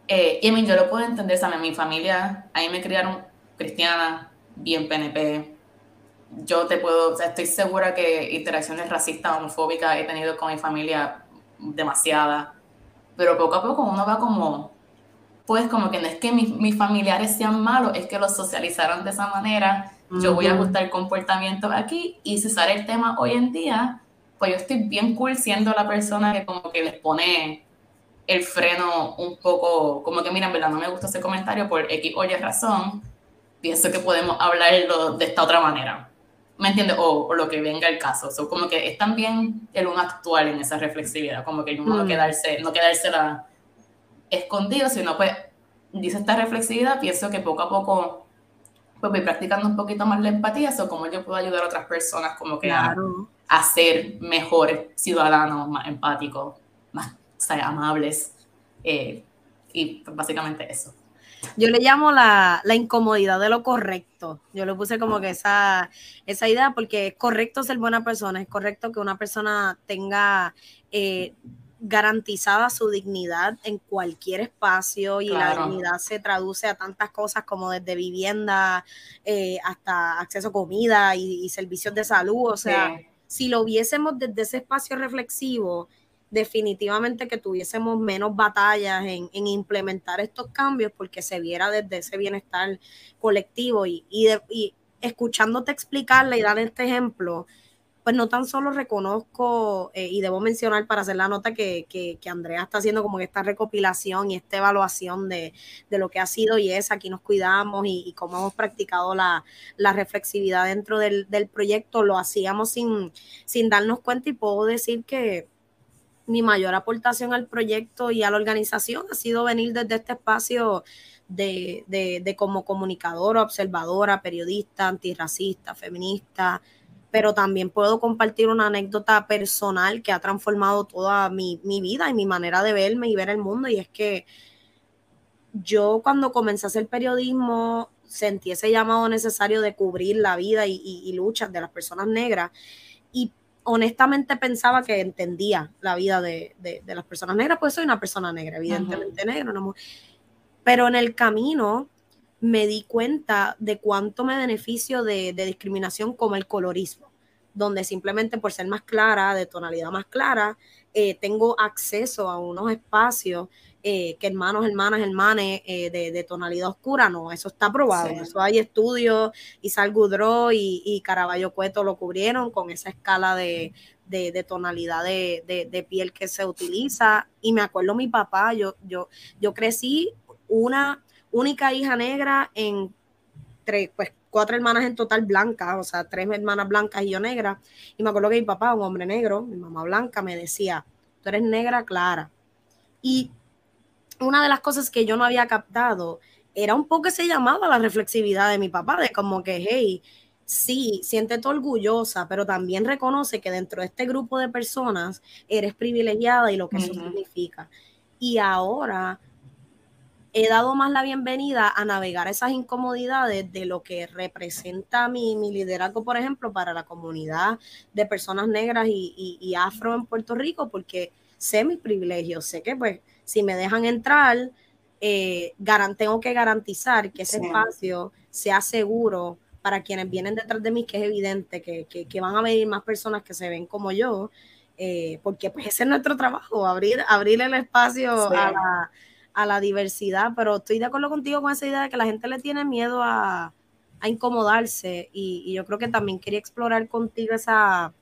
Eh, y a mí yo lo puedo entender, ¿sabes? Mi familia, ahí me criaron cristiana, bien PNP. Yo te puedo, o sea, estoy segura que interacciones racistas, homofóbicas he tenido con mi familia demasiada, pero poco a poco uno va como, pues como que no es que mis, mis familiares sean malos, es que los socializaron de esa manera, yo voy a ajustar comportamiento aquí y si sale el tema hoy en día, pues yo estoy bien cool siendo la persona que como que les pone el freno un poco, como que mira, en verdad no me gusta ese comentario por X o Y razón, pienso que podemos hablarlo de esta otra manera. ¿Me entiendes? O, lo que venga el caso. O como que es también el uno actual en esa reflexividad, como que uno no mm. quedarse, no quedársela escondido, sino pues dice esta reflexividad, pienso que poco a poco pues voy practicando un poquito más la empatía, o como yo puedo ayudar a otras personas como que a, ser mejores ciudadanos, más empáticos, más amables. Eh, y pues, básicamente eso. Yo le llamo la, incomodidad de lo correcto. Yo le puse como que esa, esa idea porque es correcto ser buena persona, es correcto que una persona tenga eh, garantizada su dignidad en cualquier espacio y la dignidad se traduce a tantas cosas como desde vivienda eh, hasta acceso a comida y, servicios de salud. O sea, si lo viésemos desde ese espacio reflexivo, definitivamente que tuviésemos menos batallas en, implementar estos cambios porque se viera desde ese bienestar colectivo. Y, y, escuchándote explicarle y dar este ejemplo, pues no tan solo reconozco eh, y debo mencionar para hacer la nota que, Andrea está haciendo como esta recopilación y esta evaluación de, lo que ha sido y es, aquí nos cuidamos y, cómo hemos practicado la, reflexividad dentro del, proyecto, lo hacíamos sin darnos cuenta y puedo decir que mi mayor aportación al proyecto y a la organización ha sido venir desde este espacio de, de, de como comunicadora, observadora, periodista, antirracista, feminista, pero también puedo compartir una anécdota personal que ha transformado toda mi, vida y mi manera de verme y ver el mundo. Y es que yo cuando comencé a hacer periodismo sentí ese llamado necesario de cubrir la vida y, luchas de las personas negras. Y honestamente pensaba que entendía la vida de, las personas negras, pues soy una persona negra, evidentemente negra, pero en el camino me di cuenta de cuánto me beneficio de, discriminación como el colorismo, donde simplemente por ser más clara, de tonalidad más clara, eh, tengo acceso a unos espacios eh, que hermanos, hermanas, hermanes eh, de, tonalidad oscura, no, eso está probado, eso hay estudios, Isal Goudreau y, y Caraballo Cueto lo cubrieron con esa escala de, de, tonalidad de, piel que se utiliza. Y me acuerdo mi papá, yo, yo, yo crecí una única hija negra en tres, pues cuatro hermanas en total blancas, o sea, tres hermanas blancas y yo negra. Y me acuerdo que mi papá, un hombre negro, mi mamá blanca, me decía, tú eres negra clara. Y una de las cosas que yo no había captado era un poco que se llamaba la reflexividad de mi papá, de como que, hey, sí, siéntete orgullosa, pero también reconoce que dentro de este grupo de personas eres privilegiada y lo que eso significa. Y ahora he dado más la bienvenida a navegar esas incomodidades de lo que representa mi, liderazgo, por ejemplo, para la comunidad de personas negras y, afro en Puerto Rico, porque sé mis privilegios, sé que pues si me dejan entrar, eh, tengo que garantizar que ese espacio sea seguro para quienes vienen detrás de mí, que es evidente que, van a venir más personas que se ven como yo, eh, porque pues ese es nuestro trabajo, abrir, abrir el espacio a la a la diversidad, pero estoy de acuerdo contigo con esa idea de que la gente le tiene miedo a, incomodarse y, yo creo que también quería explorar contigo esa,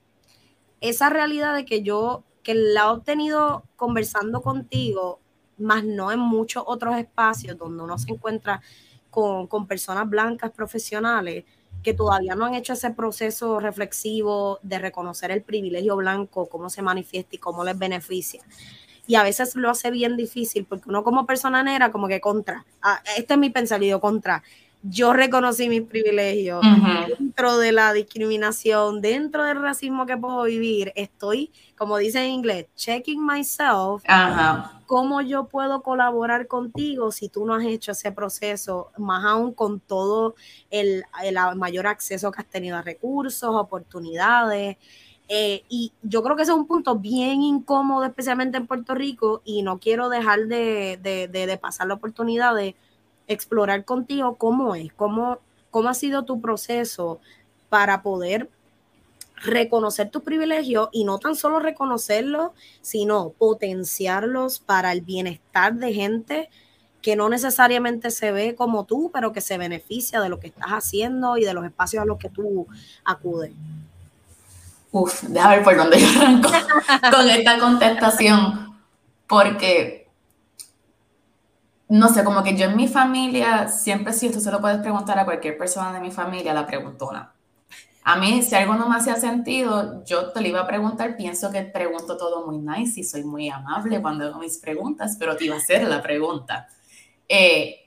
esa realidad de que yo, que la he obtenido conversando contigo, más no en muchos otros espacios donde uno se encuentra con, con personas blancas profesionales que todavía no han hecho ese proceso reflexivo de reconocer el privilegio blanco, cómo se manifiesta y cómo les beneficia. Y a veces lo hace bien difícil porque uno como persona negra como que contra, ah, este es mi pensamiento contra, yo reconocí mis privilegios. Dentro de la discriminación, dentro del racismo que puedo vivir, estoy, como dice en inglés, checking myself, cómo yo puedo colaborar contigo si tú no has hecho ese proceso, más aún con todo el, el mayor acceso que has tenido a recursos, oportunidades. Eh, y yo creo que ese es un punto bien incómodo, especialmente en Puerto Rico, y no quiero dejar de, pasar la oportunidad de explorar contigo cómo es, cómo, cómo ha sido tu proceso para poder reconocer tus privilegios y no tan solo reconocerlos, sino potenciarlos para el bienestar de gente que no necesariamente se ve como tú, pero que se beneficia de lo que estás haciendo y de los espacios a los que tú acudes. Uf, déjame ver por dónde yo arranco con esta contestación, porque, no sé, como que yo en mi familia, siempre si esto se lo puedes preguntar a cualquier persona de mi familia, la preguntona. A mí, si algo no me hacía sentido, yo te lo iba a preguntar, pienso que pregunto todo muy nice y soy muy amable cuando hago mis preguntas, pero te iba a hacer la pregunta. Eh,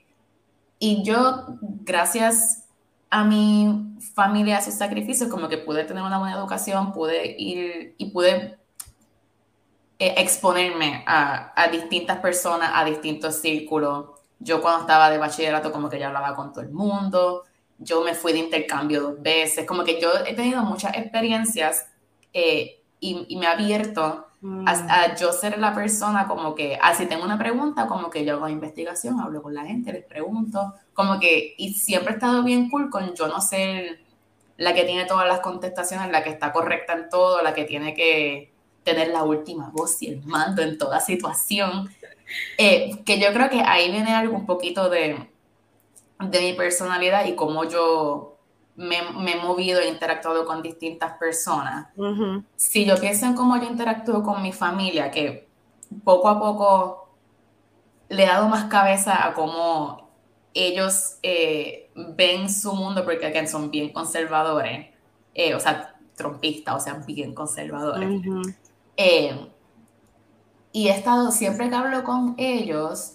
y yo, gracias a mi familia, a sus sacrificios, como que pude tener una buena educación, pude ir y pude eh, exponerme a, a, distintas personas, a distintos círculos. Yo cuando estaba de bachillerato como que ya hablaba con todo el mundo, yo me fui de intercambio dos veces, como que yo he tenido muchas experiencias eh, y, y, me he abierto Mm. A, yo ser la persona como que, así ah, tengo una pregunta, como que yo hago investigación, hablo con la gente, les pregunto, como que, y siempre he estado bien cool con yo no ser la que tiene todas las contestaciones, la que está correcta en todo, la que tiene que tener la última voz y el mando en toda situación. Eh, que yo creo que ahí viene algo un poquito de, de mi personalidad y cómo yo me, he movido e interactuado con distintas personas. Si yo pienso en cómo yo interactúo con mi familia, que poco a poco le he dado más cabeza a cómo ellos eh, ven su mundo, porque aquí son bien conservadores, eh, o sea, trompistas, o sea, bien conservadores. Eh, y he estado, siempre que hablo con ellos,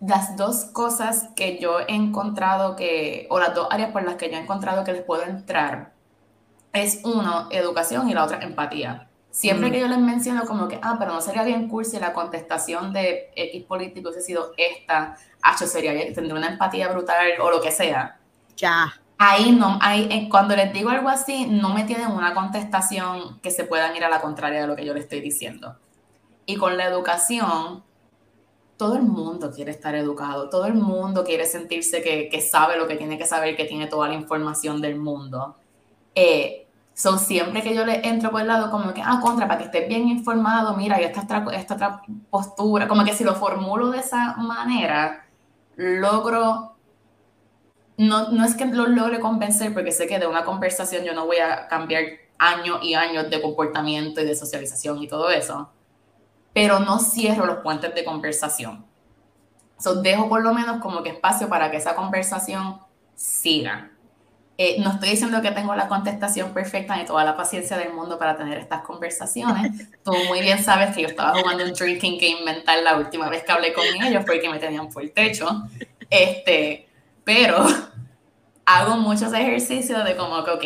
las dos cosas que yo he encontrado que, o las dos áreas por las que yo he encontrado que les puedo entrar, es uno, educación y la otra, empatía. Siempre mm. que yo les menciono como que, ah, pero no sería bien cursi la contestación de X político hubiese sido esta, ah, sería bien, tendría una empatía brutal o lo que sea. Ya. Ahí no, ahí, cuando les digo algo así, no me tienen una contestación que se puedan ir a la contraria de lo que yo les estoy diciendo. Y con la educación, todo el mundo quiere estar educado, todo el mundo quiere sentirse que, que sabe lo que tiene que saber, que tiene toda la información del mundo. Eh, siempre que yo le entro por el lado, como que, ah, contra, para que estés bien informado, mira, y esta, esta otra postura, como que si lo formulo de esa manera, logro, no, no es que lo logre convencer, porque sé que de una conversación yo no voy a cambiar años y años de comportamiento y de socialización y todo eso, pero no cierro los puentes de conversación. So, dejo por lo menos como que espacio para que esa conversación siga. Eh, no estoy diciendo que tengo la contestación perfecta ni toda la paciencia del mundo para tener estas conversaciones. Tú muy bien sabes que yo estaba jugando un drinking game mental la última vez que hablé con ellos porque me tenían por el techo. Este, pero hago muchos ejercicios de como que, ok,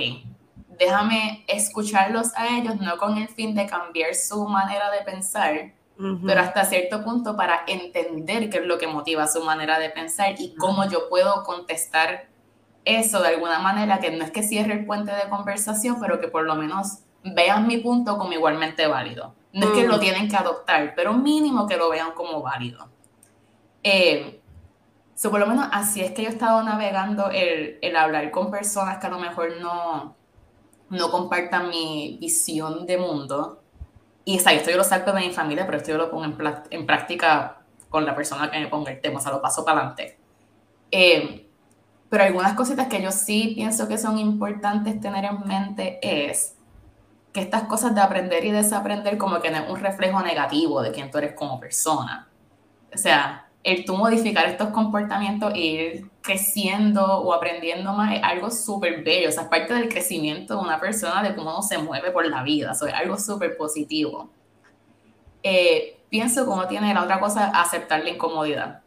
déjame escucharlos a ellos, no con el fin de cambiar su manera de pensar, pero hasta cierto punto para entender qué es lo que motiva su manera de pensar y cómo yo puedo contestar eso de alguna manera, que no es que cierre el puente de conversación, pero que por lo menos vean mi punto como igualmente válido. No es que lo tienen que adoptar, pero mínimo que lo vean como válido. Eh, por lo menos así es que yo he estado navegando el, el hablar con personas que a lo mejor no, no compartan mi visión de mundo y está, esto yo lo salto de mi familia, pero esto yo lo pongo en, en, práctica con la persona que me ponga el tema, o sea, lo paso para adelante. Eh, pero algunas cositas que yo sí pienso que son importantes tener en mente es que estas cosas de aprender y desaprender como que no es un reflejo negativo de quién tú eres como persona. O sea, el tú modificar estos comportamientos e ir creciendo o aprendiendo más es algo súper bello. O sea, es parte del crecimiento de una persona, de cómo uno se mueve por la vida. O sea, es algo súper positivo. Eh, pienso como tiene la otra cosa, aceptar la incomodidad.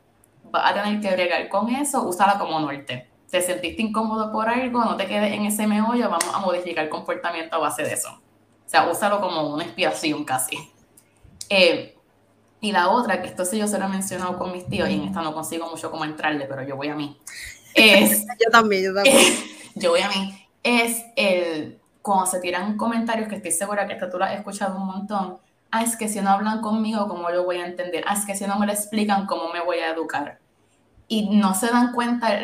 Va a tener que bregar con eso, usarla como norte. Te sentiste incómodo por algo, no te quedes en ese meollo, vamos a modificar el comportamiento a base de eso. O sea, úsalo como una inspiración casi. Eh, y la otra, que esto sí yo se lo he mencionado con mis tíos, y en esta no consigo mucho como entrarle, pero yo voy a mí. Es, yo también, yo también. yo voy a mí. Es el, cuando se tiran comentarios, que estoy segura que esta tú lo has escuchado un montón, ah, es que si no hablan conmigo, ¿cómo lo voy a entender? Ah, es que si no me lo explican, ¿cómo me voy a educar? Y no se dan cuenta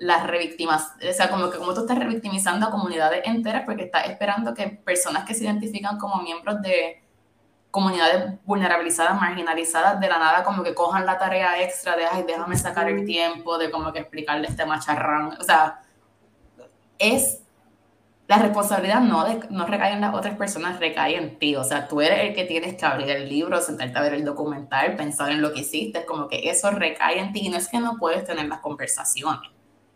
las revictimas, o sea, como que como tú estás revictimizando a comunidades enteras porque estás esperando que personas que se identifican como miembros de comunidades vulnerabilizadas, marginalizadas, de la nada como que cojan la tarea extra de, ay, déjame sacar el tiempo, de como que explicarle este macharrán. O sea, es la responsabilidad no, de, no recae en las otras personas, recae en ti. O sea, tú eres el que tienes que abrir el libro, sentarte a ver el documental, pensar en lo que hiciste, como que eso recae en ti. Y no es que no puedes tener las conversaciones,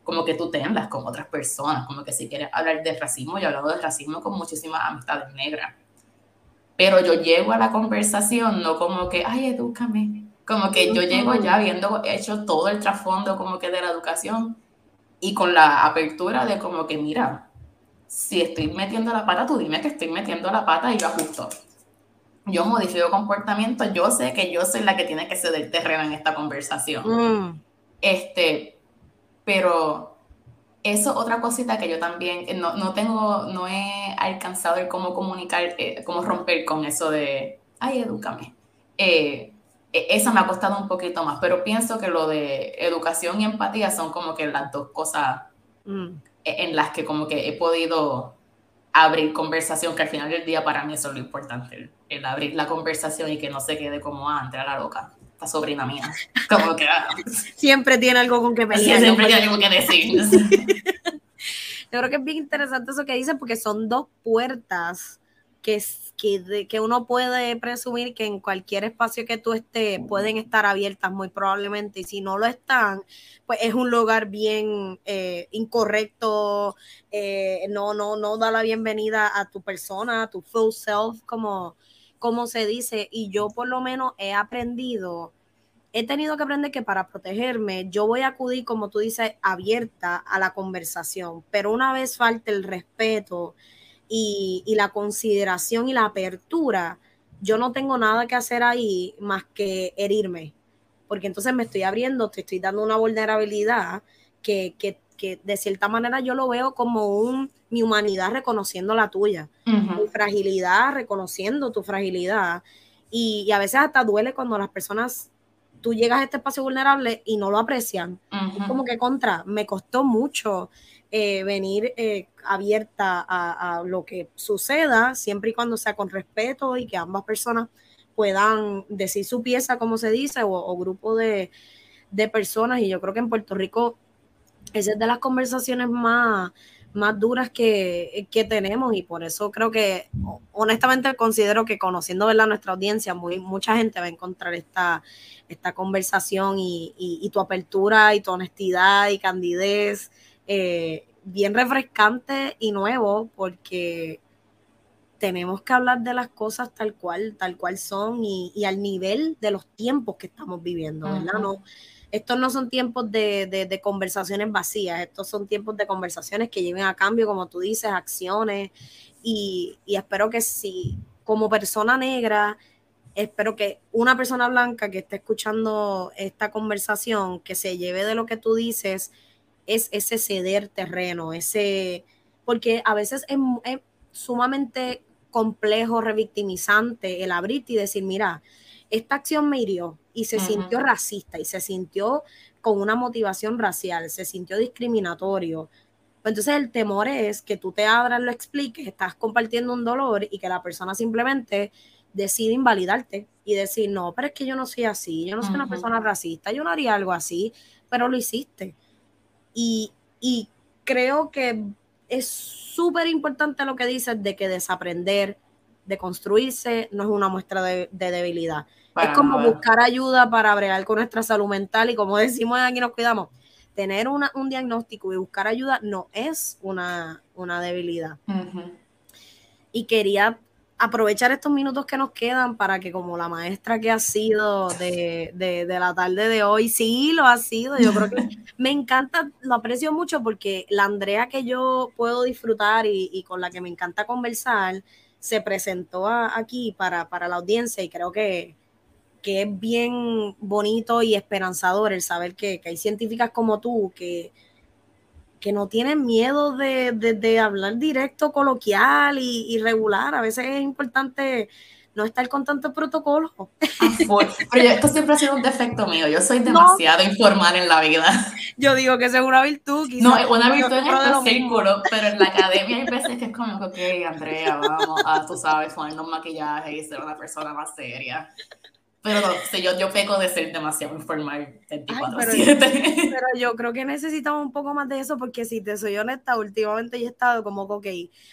como que tú tengas con otras personas, como que si quieres hablar de racismo, yo he hablado de racismo con muchísimas amistades negras pero yo llego a la conversación no como que, ay, edúcame, como que yo llego ya habiendo hecho todo el trasfondo como que de la educación y con la apertura de como que, mira, si estoy metiendo la pata, tú dime que estoy metiendo la pata y yo ajusto. Yo modifico comportamiento, yo sé que yo soy la que tiene que ceder terreno en esta conversación. Mm. Este, pero eso otra cosita que yo también eh, no, no, tengo, no he alcanzado el cómo comunicar, eh, cómo romper con eso de, ay, edúcame. Eh, e, esa me ha costado un poquito más, pero pienso que lo de educación y empatía son como que las dos cosas mm. e, en las que como que he podido abrir conversación, que al final del día para mí eso es lo importante, el, abrir la conversación y que no se quede como, ah, a la loca la sobrina mía. Como que. Ah. siempre tiene algo con que pelear. siempre tiene algo que decir. Yo creo que es bien interesante eso que dice, porque son dos puertas que, que, que uno puede presumir que en cualquier espacio que tú estés pueden estar abiertas muy probablemente, y si no lo están, pues es un lugar bien eh, incorrecto, eh, no, no, no da la bienvenida a tu persona, a tu full self, como como se dice, y yo por lo menos he aprendido, he tenido que aprender que para protegerme yo voy a acudir, como tú dices, abierta a la conversación, pero una vez falta el respeto y, y la consideración y la apertura, yo no tengo nada que hacer ahí más que herirme, porque entonces me estoy abriendo, te estoy dando una vulnerabilidad que, que, que de cierta manera yo lo veo como un, mi humanidad reconociendo la tuya, mi fragilidad reconociendo tu fragilidad. Y, y, a veces hasta duele cuando las personas, tú llegas a este espacio vulnerable y no lo aprecian. Es como que contra, me costó mucho eh, venir eh, abierta a, lo que suceda, siempre y cuando sea con respeto y que ambas personas puedan decir su pieza, como se dice, o, grupo de, personas. Y yo creo que en Puerto Rico esa es de las conversaciones más, más duras que, tenemos y por eso creo que honestamente considero que conociendo ¿verdad? nuestra audiencia, muy, mucha gente va a encontrar esta, esta conversación y, y tu apertura y tu honestidad y candidez eh, bien refrescante y nuevo porque tenemos que hablar de las cosas tal cual, tal cual son y, al nivel de los tiempos que estamos viviendo, ¿verdad? No, estos no son tiempos de, conversaciones vacías, estos son tiempos de conversaciones que lleven a cambio, como tú dices, acciones. Y, y espero que si como persona negra, espero que una persona blanca que esté escuchando esta conversación, que se lleve de lo que tú dices, es ese ceder terreno, ese, porque a veces es, sumamente complejo, revictimizante el abrirte y decir, mira, esta acción me hirió y se sintió racista y se sintió con una motivación racial, se sintió discriminatorio. Entonces el temor es que tú te abras, lo expliques, estás compartiendo un dolor y que la persona simplemente decide invalidarte y decir, no, pero es que yo no soy así, yo no soy una persona racista, yo no haría algo así, pero lo hiciste. Y, creo que es súper importante lo que dices de que desaprender, de construirse, no es una muestra de, debilidad. es como buscar ayuda para bregar con nuestra salud mental y como decimos aquí nos cuidamos, tener un diagnóstico y buscar ayuda no es una, debilidad. Y quería aprovechar estos minutos que nos quedan para que como la maestra que ha sido de, la tarde de hoy, sí, lo ha sido, yo creo que me encanta, lo aprecio mucho porque la Andrea que yo puedo disfrutar y, con la que me encanta conversar, se presentó aquí para, la audiencia y creo que, que, es bien bonito y esperanzador el saber que, que hay científicas como tú que que no tienen miedo de, hablar directo, coloquial y, regular. A veces es importante no estar con tanto protocolo. Ah, pero esto siempre ha sido un defecto mío. Yo soy demasiado informal en la vida. Yo digo que es una virtud. No, es una virtud en estos círculos, pero en la academia hay veces que es como, ok, Andrea, vamos a, tú sabes, ponernos maquillaje y ser una persona más seria. Pero no, yo, yo peco de ser demasiado informal 24-7. Pero, yo creo que necesitamos un poco más de eso porque si te soy honesta, últimamente yo he estado como, ok,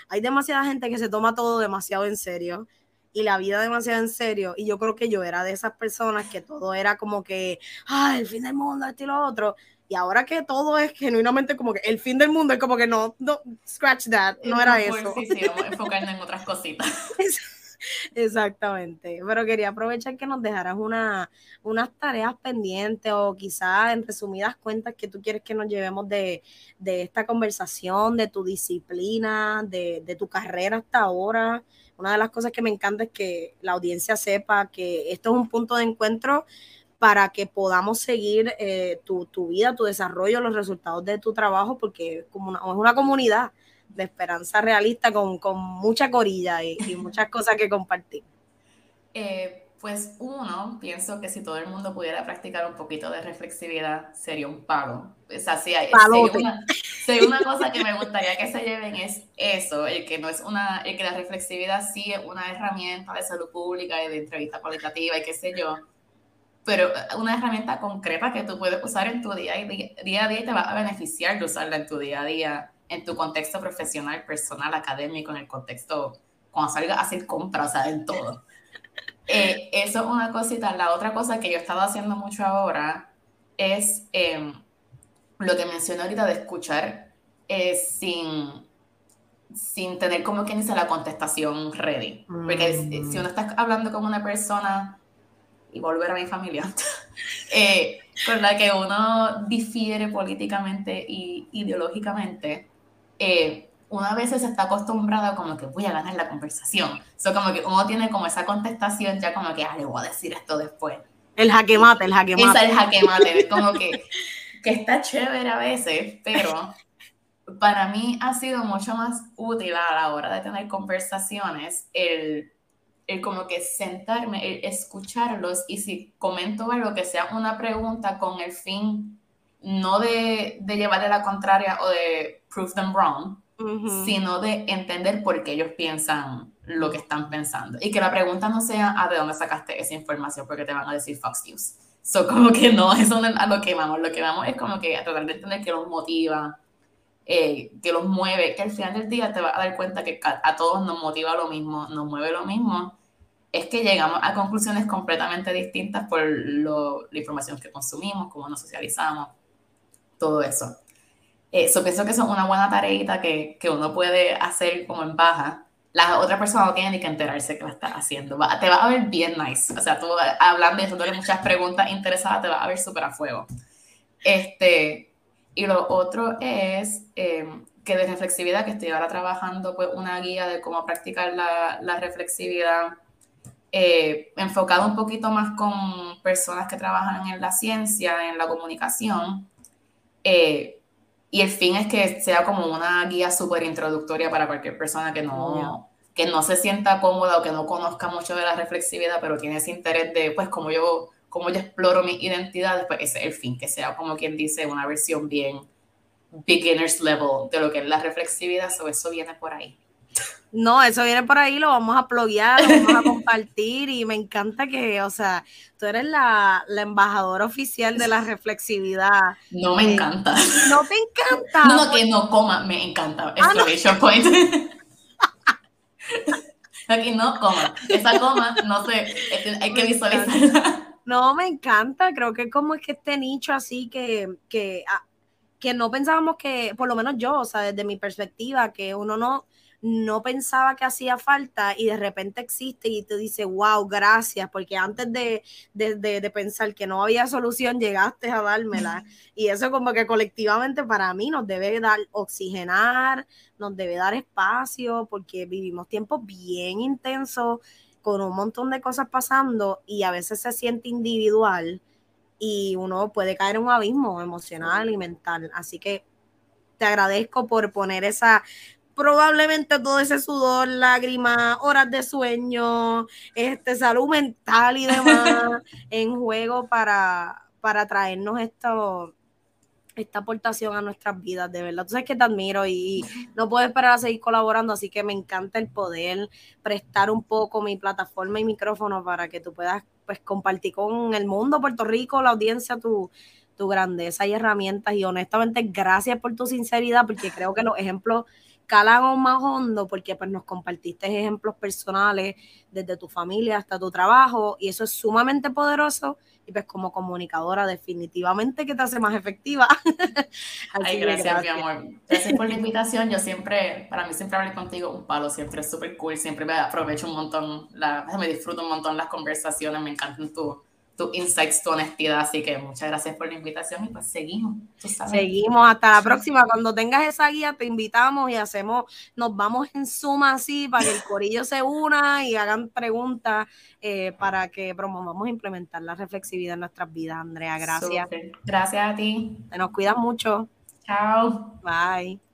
hay demasiada gente que se toma todo demasiado en serio y la vida demasiado en serio y yo creo que yo era de esas personas que todo era como que, ah, el fin del mundo, esto y lo otro. Y ahora que todo es genuinamente como que el fin del mundo es como que no, no scratch that, no era eso. Sí, sí, enfocarnos en otras cositas. Exactamente, pero quería aprovechar que nos dejaras una, unas tareas pendientes o quizás en resumidas cuentas que tú quieres que nos llevemos de, esta conversación, de tu disciplina, de, tu carrera hasta ahora. Una de las cosas que me encanta es que la audiencia sepa que esto es un punto de encuentro para que podamos seguir eh, tu, vida, tu desarrollo, los resultados de tu trabajo, porque como es una comunidad de esperanza realista con, mucha corilla y, muchas cosas que compartir? Eh, pues uno, pienso que si todo el mundo pudiera practicar un poquito de reflexividad, sería un palo. O sea, si hay, si una, cosa que me gustaría que se lleven es eso, el que no es una, el que la reflexividad sí es una herramienta de salud pública y de entrevista cualitativa y qué sé yo, pero una herramienta concreta que tú puedes usar en tu día, día, día a día y te va a beneficiar de usarla en tu día a día en tu contexto profesional, personal, académico, en el contexto, cuando salgas a hacer compras, o sea, en todo. Eh, eso es una cosita. La otra cosa que yo he estado haciendo mucho ahora es em, lo que mencioné ahorita de escuchar eh, sin, sin tener como quien dice la contestación ready. Porque si uno está hablando con una persona y volver a mi familia, eh, con la que uno difiere políticamente y ideológicamente, eh, una vez se está acostumbrado como que voy a ganar la conversación. Eso como que uno tiene como esa contestación ya como que, ah, le voy a decir esto después. El jaque mate, el jaque mate. Esa es el jaque mate, como que, que está chévere a veces, pero para mí ha sido mucho más útil a la hora de tener conversaciones el, el como que sentarme, el escucharlos y si comento algo que sea una pregunta con el fin no de, de llevarle la contraria o de prove them wrong, sino de entender por qué ellos piensan lo que están pensando. Y que la pregunta no sea, ¿a ah, de dónde sacaste esa información? Porque te van a decir Fox News. So, como que no, eso no es a lo que vamos. Lo que vamos es como que a tratar de entender qué los motiva, eh, que los mueve, que al final del día te vas a dar cuenta que a, todos nos motiva lo mismo, nos mueve lo mismo. Es que llegamos a conclusiones completamente distintas por lo, la información que consumimos, cómo nos socializamos, todo eso. Eso pienso que es una buena tareita que, que, uno puede hacer como en baja. La otra persona no tiene ni que enterarse que la está haciendo. te va a ver bien nice. O sea, tú hablando y haciéndole muchas preguntas interesadas, te va a ver súper a fuego. Este, y lo otro es em, que de reflexividad, que estoy ahora trabajando pues una guía de cómo practicar la, la reflexividad, eh, enfocado un poquito más con personas que trabajan en la ciencia, en la comunicación. Eh, y el fin es que sea como una guía súper introductoria para cualquier persona que no, que no se sienta cómoda o que no conozca mucho de la reflexividad, pero tiene ese interés de, pues, como yo, como yo exploro mi identidad, pues ese es el fin, que sea como quien dice una versión bien beginner's level de lo que es la reflexividad, so eso viene por ahí. No, eso viene por ahí, lo vamos a pluguear, lo vamos a compartir y me encanta que, o sea, tú eres la, embajadora oficial de la reflexividad. No me encanta. No te encanta. No, no, que no coma, me encanta. Ah, Exclamation point. Aquí no coma. Esa coma, no sé, hay que visualizarla. No, me encanta. Creo que como es que este nicho así que, que, ah, que no pensábamos que, por lo menos yo, o sea, desde mi perspectiva, que uno no no pensaba que hacía falta y de repente existe y te dice, wow, gracias, porque antes de, de, pensar que no había solución, llegaste a dármela. Y eso como que colectivamente para mí nos debe dar oxigenar, nos debe dar espacio, porque vivimos tiempos bien intensos, con un montón de cosas pasando y a veces se siente individual y uno puede caer en un abismo emocional y mental. Así que te agradezco por poner esa probablemente todo ese sudor, lágrimas, horas de sueño, este, salud mental y demás en juego para, para traernos esto, esta aportación a nuestras vidas, de verdad. Tú sabes que te admiro y no puedo esperar a seguir colaborando, así que me encanta el poder prestar un poco mi plataforma y micrófono para que tú puedas pues compartir con el mundo, Puerto Rico, la audiencia, tu, tu grandeza y herramientas. Y honestamente, gracias por tu sinceridad, porque creo que los ejemplos calan más hondo porque pues nos compartiste ejemplos personales desde tu familia hasta tu trabajo y eso es sumamente poderoso y pues como comunicadora definitivamente que te hace más efectiva. Ay, gracias, mi amor. Gracias por la invitación. Yo siempre, para mí siempre hablar contigo un palo, siempre es súper cool, siempre me aprovecho un montón, la, me disfruto un montón las conversaciones, me encantan tu tu insights, tu honestidad. Así que muchas gracias por la invitación y pues seguimos. Seguimos hasta la próxima. Cuando tengas esa guía, te invitamos y hacemos, nos vamos en suma así para que el corillo se una y hagan preguntas eh, para que promovamos implementar la reflexividad en nuestras vidas, Andrea. Gracias. Gracias a ti. Te nos cuidas mucho. Chao. Bye.